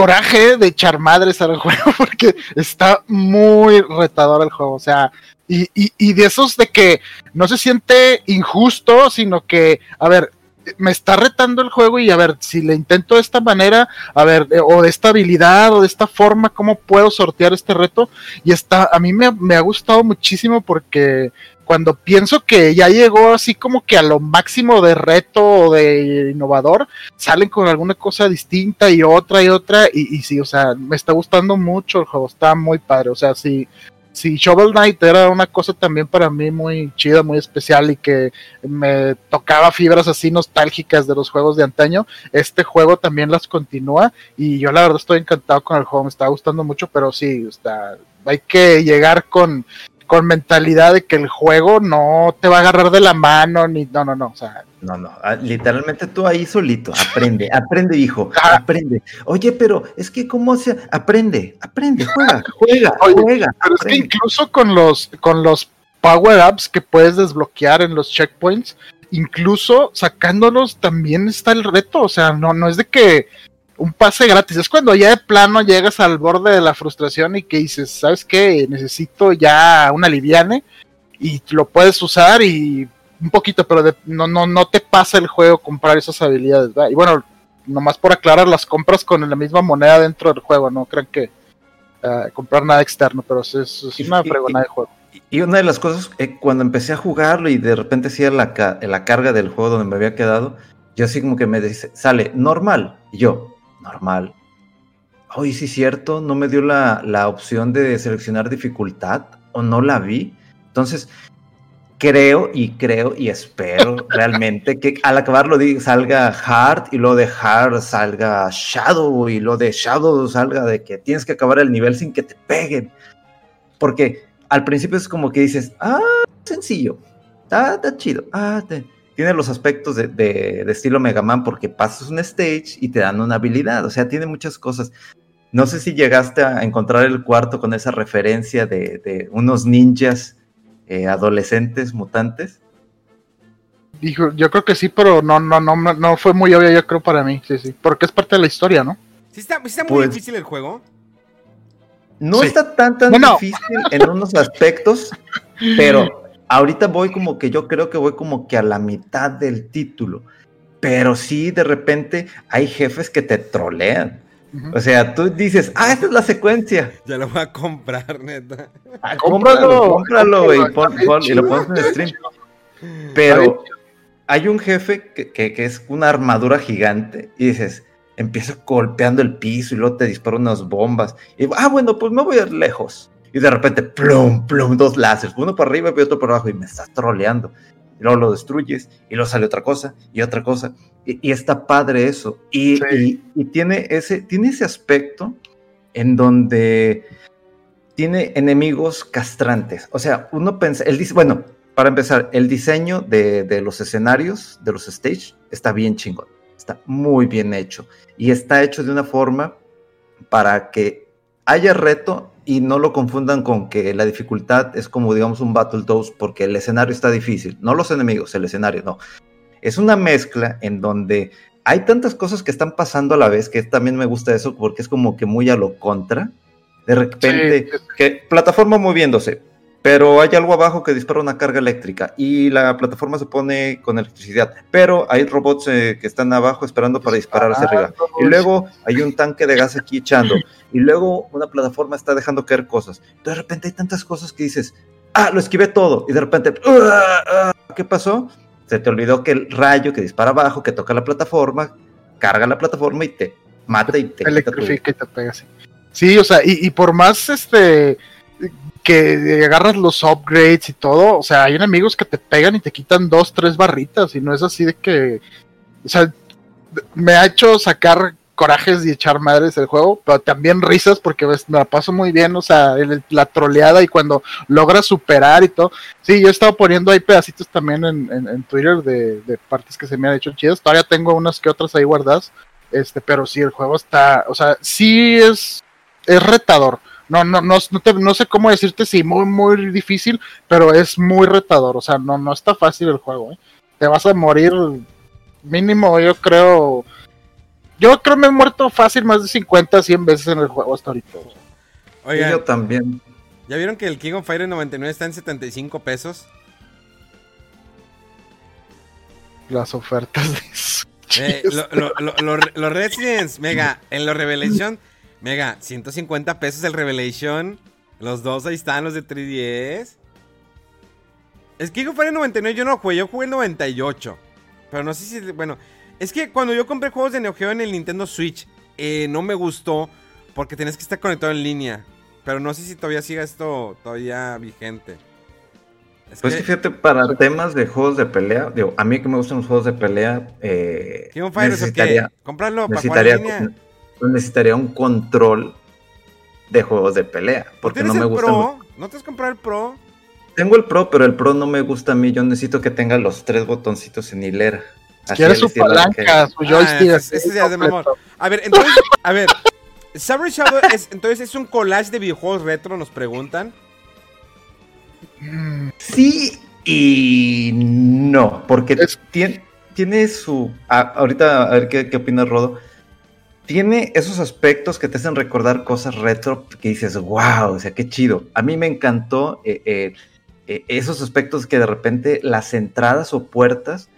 coraje de echar madres al juego porque está muy retador el juego. O sea, y, y, y de esos de que no se siente injusto, sino que, a ver, me está retando el juego y a ver, si le intento de esta manera, a ver, eh, o de esta habilidad o de esta forma, ¿cómo puedo sortear este reto? Y está, a mí me, me ha gustado muchísimo porque cuando pienso que ya llegó así como que a lo máximo de reto o de innovador, salen con alguna cosa distinta y otra y otra, y, sí, o sea, me está gustando mucho el juego, está muy padre, o sea, sí. Si Shovel Knight era una cosa también para mí muy chida, muy especial y que me tocaba fibras así nostálgicas de los juegos de antaño, este juego también las continúa y yo la verdad estoy encantado con el juego, me está gustando mucho, pero sí, está, hay que llegar con, con mentalidad de que el juego no te va a agarrar de la mano, ni no, no, no, o sea. No, no, ah, literalmente tú ahí solito, aprende, aprende, hijo, aprende. Oye, pero es que cómo se aprende, aprende, juega, juega, Oye, juega. Pero es que incluso con los, con los power ups que puedes desbloquear en los checkpoints, incluso sacándolos también está el reto. O sea, no, no es de que un pase gratis, es cuando ya de plano llegas al borde de la frustración y que dices, ¿sabes qué? Necesito ya una liviane y lo puedes usar y un poquito, pero de- no, no, no te pasa el juego comprar esas habilidades. ¿verdad? Y bueno, nomás por aclarar, las compras con la misma moneda dentro del juego, no crean que ah, comprar nada externo, pero es, es- una fregona de juego. Y una de las cosas, eh, cuando empecé a jugarlo y de repente hacía la, ca- la carga del juego donde me había quedado, yo así como que me dice, sale normal. Y yo, normal. Oye, sí es cierto, no me dio la, la opción de seleccionar dificultad o no la vi. Entonces, creo y creo y espero realmente que al acabarlo salga hard y lo de hard salga shadow y lo de shadow salga de que tienes que acabar el nivel sin que te peguen. Porque al principio es como que dices, ah, sencillo, ah, está chido, ah, te- tiene los aspectos de, de- de estilo Mega Man porque pasas un stage y te dan una habilidad, o sea, tiene muchas cosas. No sé si llegaste a encontrar el cuarto con esa referencia de, de unos ninjas eh, adolescentes mutantes. Dijo, yo creo que sí, pero no, no, no, no fue muy obvio, yo creo, para mí, sí, sí, porque es parte de la historia, ¿no? Sí está, está muy Pues- difícil el juego. No Sí. está tan tan difícil en unos aspectos, pero ahorita voy como que yo creo que voy como que a la mitad del título. Pero sí, de repente hay jefes que te trolean. O sea, tú dices, ah, esta es la secuencia. Ya lo voy a comprar, neta. Ah, Cómpralo, cómpralo, güey, y lo pones en stream. Pero hay un jefe que, que- que es una armadura gigante y dices, empieza golpeando el piso y luego te dispara unas bombas. Y ah, bueno, pues me voy a ir lejos. Y de repente, plum, plum, dos láseres, uno para arriba y otro para abajo, y me estás troleando. Y luego lo destruyes, y luego sale otra cosa, y otra cosa. Y, y está padre eso. Y, Sí. y- y tiene, ese, tiene ese aspecto en donde tiene enemigos castrantes. O sea, uno pensa, él dice, bueno, para empezar, el diseño de, de los escenarios, de los stage, está bien chingón. Está muy bien hecho. Y está hecho de una forma para que haya reto y no lo confundan con que la dificultad es como, digamos, un Battletoads, porque el escenario está difícil. No los enemigos, el escenario, no. Es una mezcla en donde hay tantas cosas que están pasando a la vez, que también me gusta eso, porque es como que muy a lo contra. De repente, Sí. que plataforma moviéndose, pero hay algo abajo que dispara una carga eléctrica y la plataforma se pone con electricidad, pero hay robots eh, que están abajo esperando para disparar hacia arriba. Y luego hay un tanque de gas aquí echando. Y luego una plataforma está dejando caer cosas. De repente hay tantas cosas que dices, ah, lo esquivé todo. Y de repente, "Ah, ah", ¿qué pasó? Se te olvidó que el rayo que dispara abajo, que toca la plataforma, carga la plataforma y te mata y te electrifica y te pega así. Sí, o sea, y, y por más este que agarras los upgrades y todo, o sea, hay enemigos que te pegan y te quitan dos, tres barritas, y no es así de que, o sea, me ha hecho sacar corajes y echar madres el juego, pero también risas porque ves, me la paso muy bien, o sea, la troleada y cuando logras superar y todo. Sí, yo he estado poniendo ahí pedacitos también en, en- Twitter de, de partes que se me han hecho chidas, todavía tengo unas que otras ahí guardadas, este, pero sí, el juego está, o sea, sí es, es retador. No, no, no, no, te- no sé cómo decirte si muy, muy difícil, pero es muy retador. O sea, no, no está fácil el juego. ¿eh? Te vas a morir mínimo, yo creo. Yo creo me he muerto fácil más de 50, 100 veces en el juego hasta ahorita. Y Oigan, yo también. ¿ya vieron que el King of Fire 99 está en 75 pesos? Las ofertas de eso. Eh, lo- lo- lo- lo- los Residents, Mega, en los Revelation, Mega, 150 pesos el Revelation. Los dos ahí están, los de 3DS. Es que King of Fire 99 yo no jugué, yo jugué el 98. Pero no sé si, bueno, es que cuando yo compré juegos de Neo Geo en el Nintendo Switch, eh, no me gustó porque tenías que estar conectado en línea. Pero no sé si todavía siga esto todavía vigente. Es Pues que fíjate, para temas de juegos de pelea, digo, a mí que me gustan los juegos de pelea, eh, necesitaría, Comprarlo para jugar en necesitaría, línea. Necesitaría un control de juegos de pelea, ¿No porque tienes no me el gustan. Pro? ¿No te has comprado el Pro? Tengo el Pro, pero el Pro no me gusta a mí. Yo necesito que tenga los tres botoncitos en hilera. Así Quiere su palanca, su Ah, joystick. ese- ese ya es de mamón. A ver, entonces, a ver. Cyber Shadow es, entonces es un collage de videojuegos retro, nos preguntan. Sí y no, porque Es- tiene, tiene su... ahorita, a ver qué, qué opina Rodo. Tiene esos aspectos que te hacen recordar cosas retro que dices, wow, o sea, qué chido. A mí me encantó eh, eh, eh, esos aspectos que de repente las entradas o puertas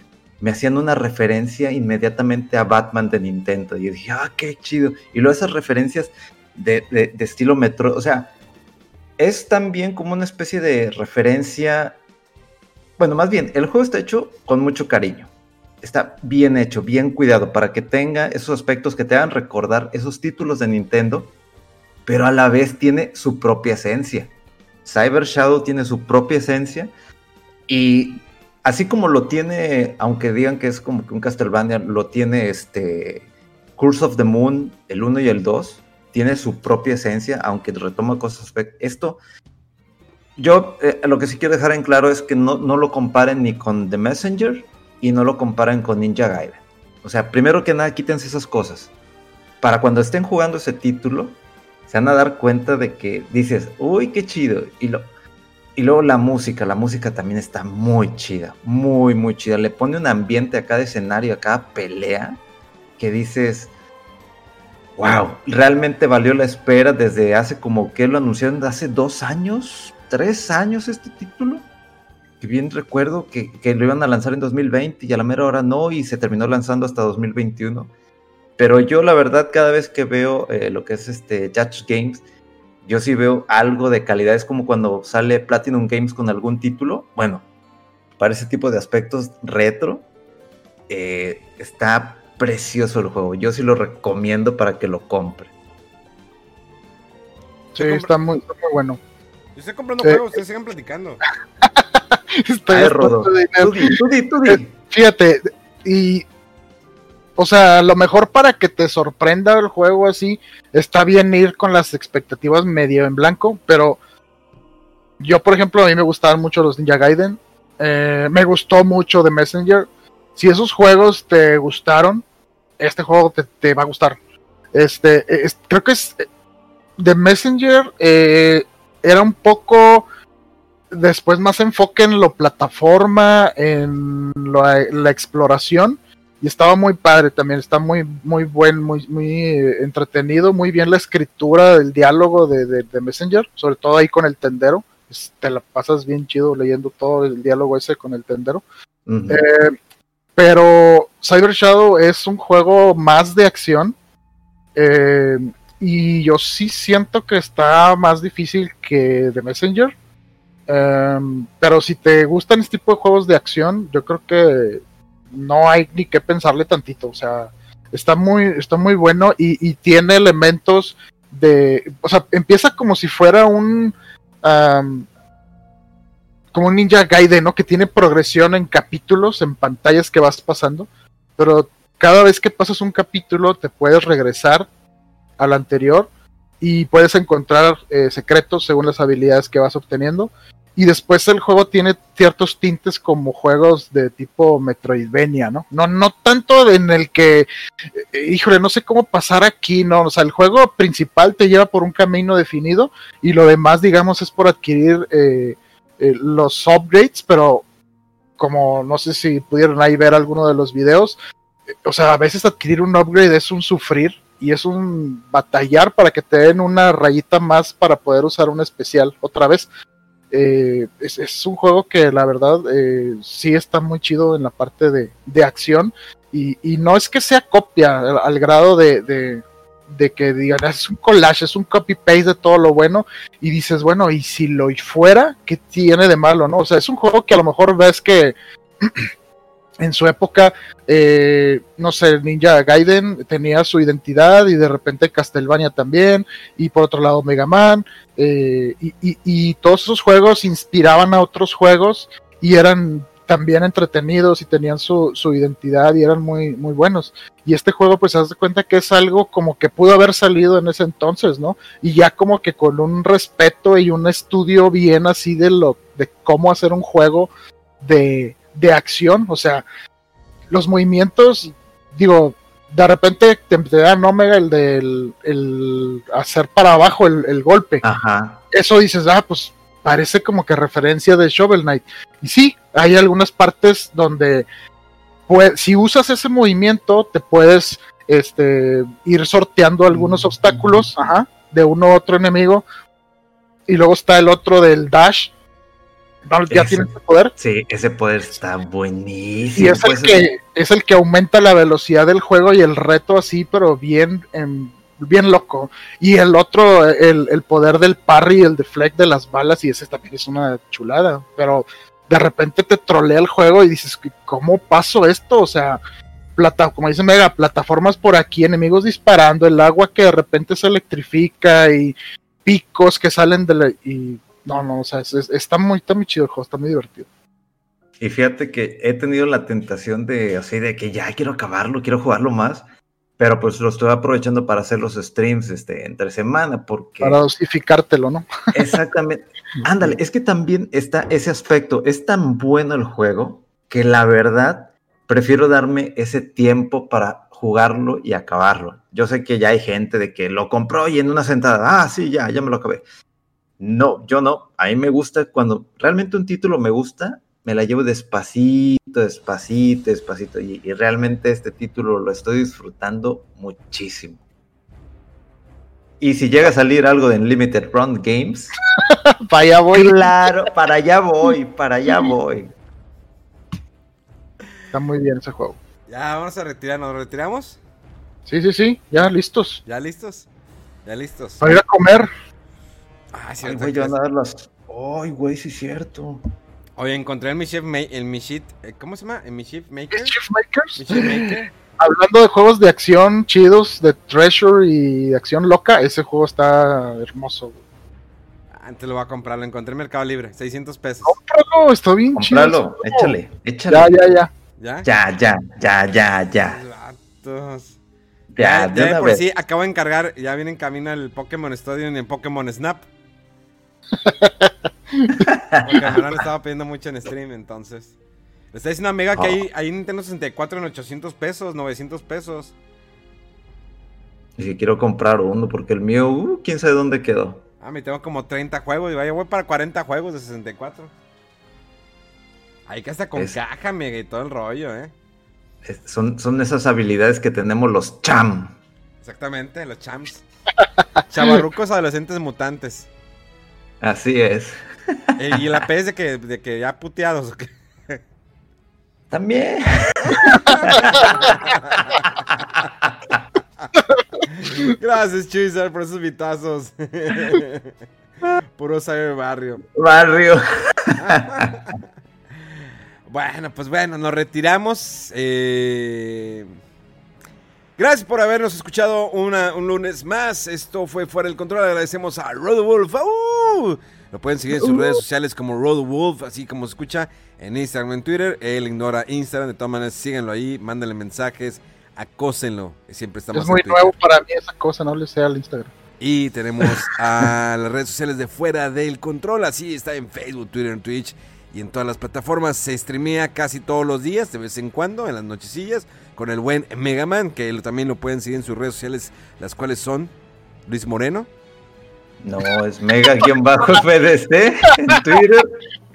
me hacían una referencia inmediatamente a Batman de Nintendo. Y yo dije, ah, qué chido. Y luego esas referencias de, de- de estilo metro, o sea, es también como una especie de referencia. Bueno, más bien, el juego está hecho con mucho cariño. Está bien hecho, bien cuidado, para que tenga esos aspectos que te hagan recordar esos títulos de Nintendo, pero a la vez tiene su propia esencia. Cyber Shadow tiene su propia esencia y así como lo tiene, aunque digan que es como que un Castlevania, lo tiene este Curse of the Moon, el 1 y el 2, tiene su propia esencia, aunque retoma cosas. Esto, yo eh, lo que sí quiero dejar en claro es que no, no lo comparen ni con The Messenger y no lo comparen con Ninja Gaiden. O sea, primero que nada, quítense esas cosas. Para cuando estén jugando ese título, se van a dar cuenta de que dices, uy, qué chido. Y, lo, y luego la música, la música también está muy chida, muy, muy chida. Le pone un ambiente a cada escenario, a cada pelea, que dices, wow, realmente valió la espera desde hace como que lo anunciaron hace dos años, tres años este título. Bien recuerdo que, que lo iban a lanzar en 2020 y a la mera hora no, y se terminó lanzando hasta 2021. Pero yo la verdad cada vez que veo eh, lo que es este Judge Games, yo sí veo algo de calidad. Es como cuando sale Platinum Games con algún título. Bueno, para ese tipo de aspectos retro, eh, está precioso el juego. Yo sí lo recomiendo para que lo compre. Sí, está muy, está muy bueno. Yo estoy comprando Eh, juegos, ustedes sigan platicando. Estoy Ay, Rodo. Tú di, tú di, tú di. Fíjate, y. O sea, a lo mejor para que te sorprenda el juego así, está bien ir con las expectativas medio en blanco, pero yo, por ejemplo, a mí me gustaban mucho los Ninja Gaiden, eh, me gustó mucho The Messenger. Si esos juegos te gustaron, este juego te, te va a gustar. Este, es- creo que es The Messenger eh, era un poco después más enfoque en lo plataforma, en lo- la exploración. Y estaba muy padre también, está muy, muy buen, muy, muy eh, entretenido, muy bien la escritura del diálogo de, de- de Messenger, sobre todo ahí con el tendero. Te la pasas bien chido leyendo todo el diálogo ese con el tendero. Eh, pero Cyber Shadow es un juego más de acción. eh, y yo sí siento que está más difícil que The Messenger. Em, pero si te gustan este tipo de juegos de acción, yo creo que no hay ni que pensarle tantito. O sea, está muy, está muy bueno y, tiene elementos de. O sea, empieza como si fuera un. am, como un Ninja Gaiden, ¿no? Que tiene progresión en capítulos, en pantallas que vas pasando. Pero cada vez que pasas un capítulo, te puedes regresar al anterior y puedes encontrar eh, secretos según las habilidades que vas obteniendo. Y después el juego tiene ciertos tintes como juegos de tipo Metroidvania, ¿no? No, no tanto en el que, eh, híjole, no sé cómo pasar aquí, ¿no? O sea, el juego principal te lleva por un camino definido y lo demás, digamos, es por adquirir eh, los upgrades, pero como no sé si pudieron ahí ver alguno de los videos, o sea, a veces adquirir un upgrade es un sufrir y es un batallar para que te den una rayita más para poder usar un especial otra vez. Eh, es, es un juego que la verdad eh, sí está muy chido en la parte de, de acción y, y no es que sea copia al, grado de, de, de que digan "Ah, es un collage, es un copy paste de todo lo bueno y dices bueno y si lo fuera, ¿qué tiene de malo? no? O sea, es un juego que a lo mejor ves que en su época, eh, no sé, Ninja Gaiden tenía su identidad y de repente Castlevania también, y por otro lado Mega Man, eh, y, y- todos esos juegos inspiraban a otros juegos y eran también entretenidos y tenían su, su identidad y eran muy, muy buenos. Y este juego, pues, haz de cuenta que es algo como que pudo haber salido en ese entonces, ¿no? Y ya como que con un respeto y un estudio bien así de lo, de cómo hacer un juego de, de acción, o sea, los movimientos, digo, de repente te, te dan Omega el del el hacer para abajo el, el golpe. Ajá. Eso dices, ah, pues parece como que referencia de Shovel Knight. Y sí, hay algunas partes donde pues, si usas ese movimiento, te puedes este, ir sorteando algunos obstáculos ajá, de uno u otro enemigo. Y luego está el otro del dash. Ya Ese. tiene ese poder. Sí, ese poder está buenísimo. Y es el, pues, que, es el que aumenta la velocidad del juego y el reto así, pero bien, em, bien loco. Y el otro, el, el poder del parry, el deflect de las balas, y ese también es una chulada. Pero de repente te trolea el juego y dices, ¿cómo paso esto? O sea, plata, como dice Mega, plataformas por aquí, enemigos disparando, el agua que de repente se electrifica y picos que salen de la... Y, no, no, o sea, es- es- está, muy, está muy chido el juego, está muy divertido. Y fíjate que he tenido la tentación de así de que ya quiero acabarlo, quiero jugarlo más, pero pues lo estoy aprovechando para hacer los streams este entre semana porque Para dosificártelo, ¿no? exactamente. Ándale, es que también está ese aspecto, es tan bueno el juego que la verdad prefiero darme ese tiempo para jugarlo y acabarlo. Yo sé que ya hay gente de que lo compró y en una sentada, ah, sí, ya, ya me lo acabé. No, yo no. A mí me gusta cuando realmente un título me gusta, me la llevo despacito, despacito, despacito. Y, y realmente este título lo estoy disfrutando muchísimo. Y si llega a salir algo de Limited Run Games, Vaya voy. claro, para allá voy, para allá voy. Está muy bien ese juego. Ya, vamos a retirarnos. ¿Nos retiramos? Sí, sí, sí, ya listos. ¿Ya listos? ¿Ya listos? Para ir a comer. Ah, Ay, cierto, güey, yo a dar las. Ay, güey, sí es cierto. Oye, encontré en mi chef, ma- en mi sheet, eh, ¿cómo se llama? En mi chef maker. Mischief Makers. Mischief Maker. Hablando de juegos de acción chidos, de Treasure y de acción loca, ese juego está hermoso. güey. Antes lo voy a comprar, lo encontré en Mercado Libre, 600 pesos. Cómpralo, está bien chido. Compralo, ese juego. échale, échale. Ya, ya, ya. ¿Ya? Ya, ya, ya, ya, ya. Vatos. Ya, Ya, de ya de por vez. sí, acabo de encargar, ya viene en camino el Pokémon Stadium y el Pokémon Snap. Porque hermano le estaba pidiendo mucho en stream, entonces. Le está diciendo a Mega que Oh. hay, hay Nintendo 64 en 800 pesos, 900 pesos. Y si quiero comprar uno, porque el mío, uh, quién sabe dónde quedó. Ah, me tengo como 30 juegos y vaya, voy para 40 juegos de 64. Hay que hasta con Es- caja, Mega, y todo el rollo, ¿eh? Es- son, son esas habilidades que tenemos los cham. Exactamente, los champs. Chavarrucos adolescentes mutantes. Así es. Eh, y la P es de que, de que ya puteados. ¿o qué? También. Gracias, Chuizar, por esos vitazos. Puro cyber barrio. Barrio. Bueno, pues bueno, nos retiramos. eh, Gracias por habernos escuchado una- un lunes más. Esto fue Fuera del Control. Agradecemos a Rodewolf. ¡Au! Lo pueden seguir en sus redes sociales como Rodewolf, así como se escucha en Instagram, en Twitter. Él ignora Instagram. De todas maneras, síganlo ahí, mándenle mensajes, acósenlo. Siempre estamos Es muy en nuevo para mí esa cosa, no le sé al Instagram. Y tenemos a las redes sociales de Fuera del Control. Así está en Facebook, Twitter, en Twitch y en todas las plataformas. Se streamea casi todos los días, de vez en cuando, en las nochecillas, con el buen Megaman, que también lo pueden seguir en sus redes sociales, las cuales son Luis Moreno. No, es mega-fdc en Twitter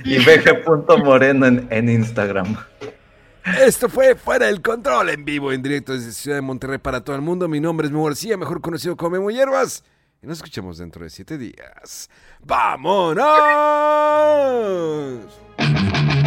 y vg.moreno en, en Instagram. Esto fue Fuera del Control en vivo, en directo desde Ciudad de Monterrey para todo el mundo. Mi nombre es Memo García, mejor conocido como Memo Hierbas. Y nos escuchamos dentro de siete días. ¡Vámonos! Thank you.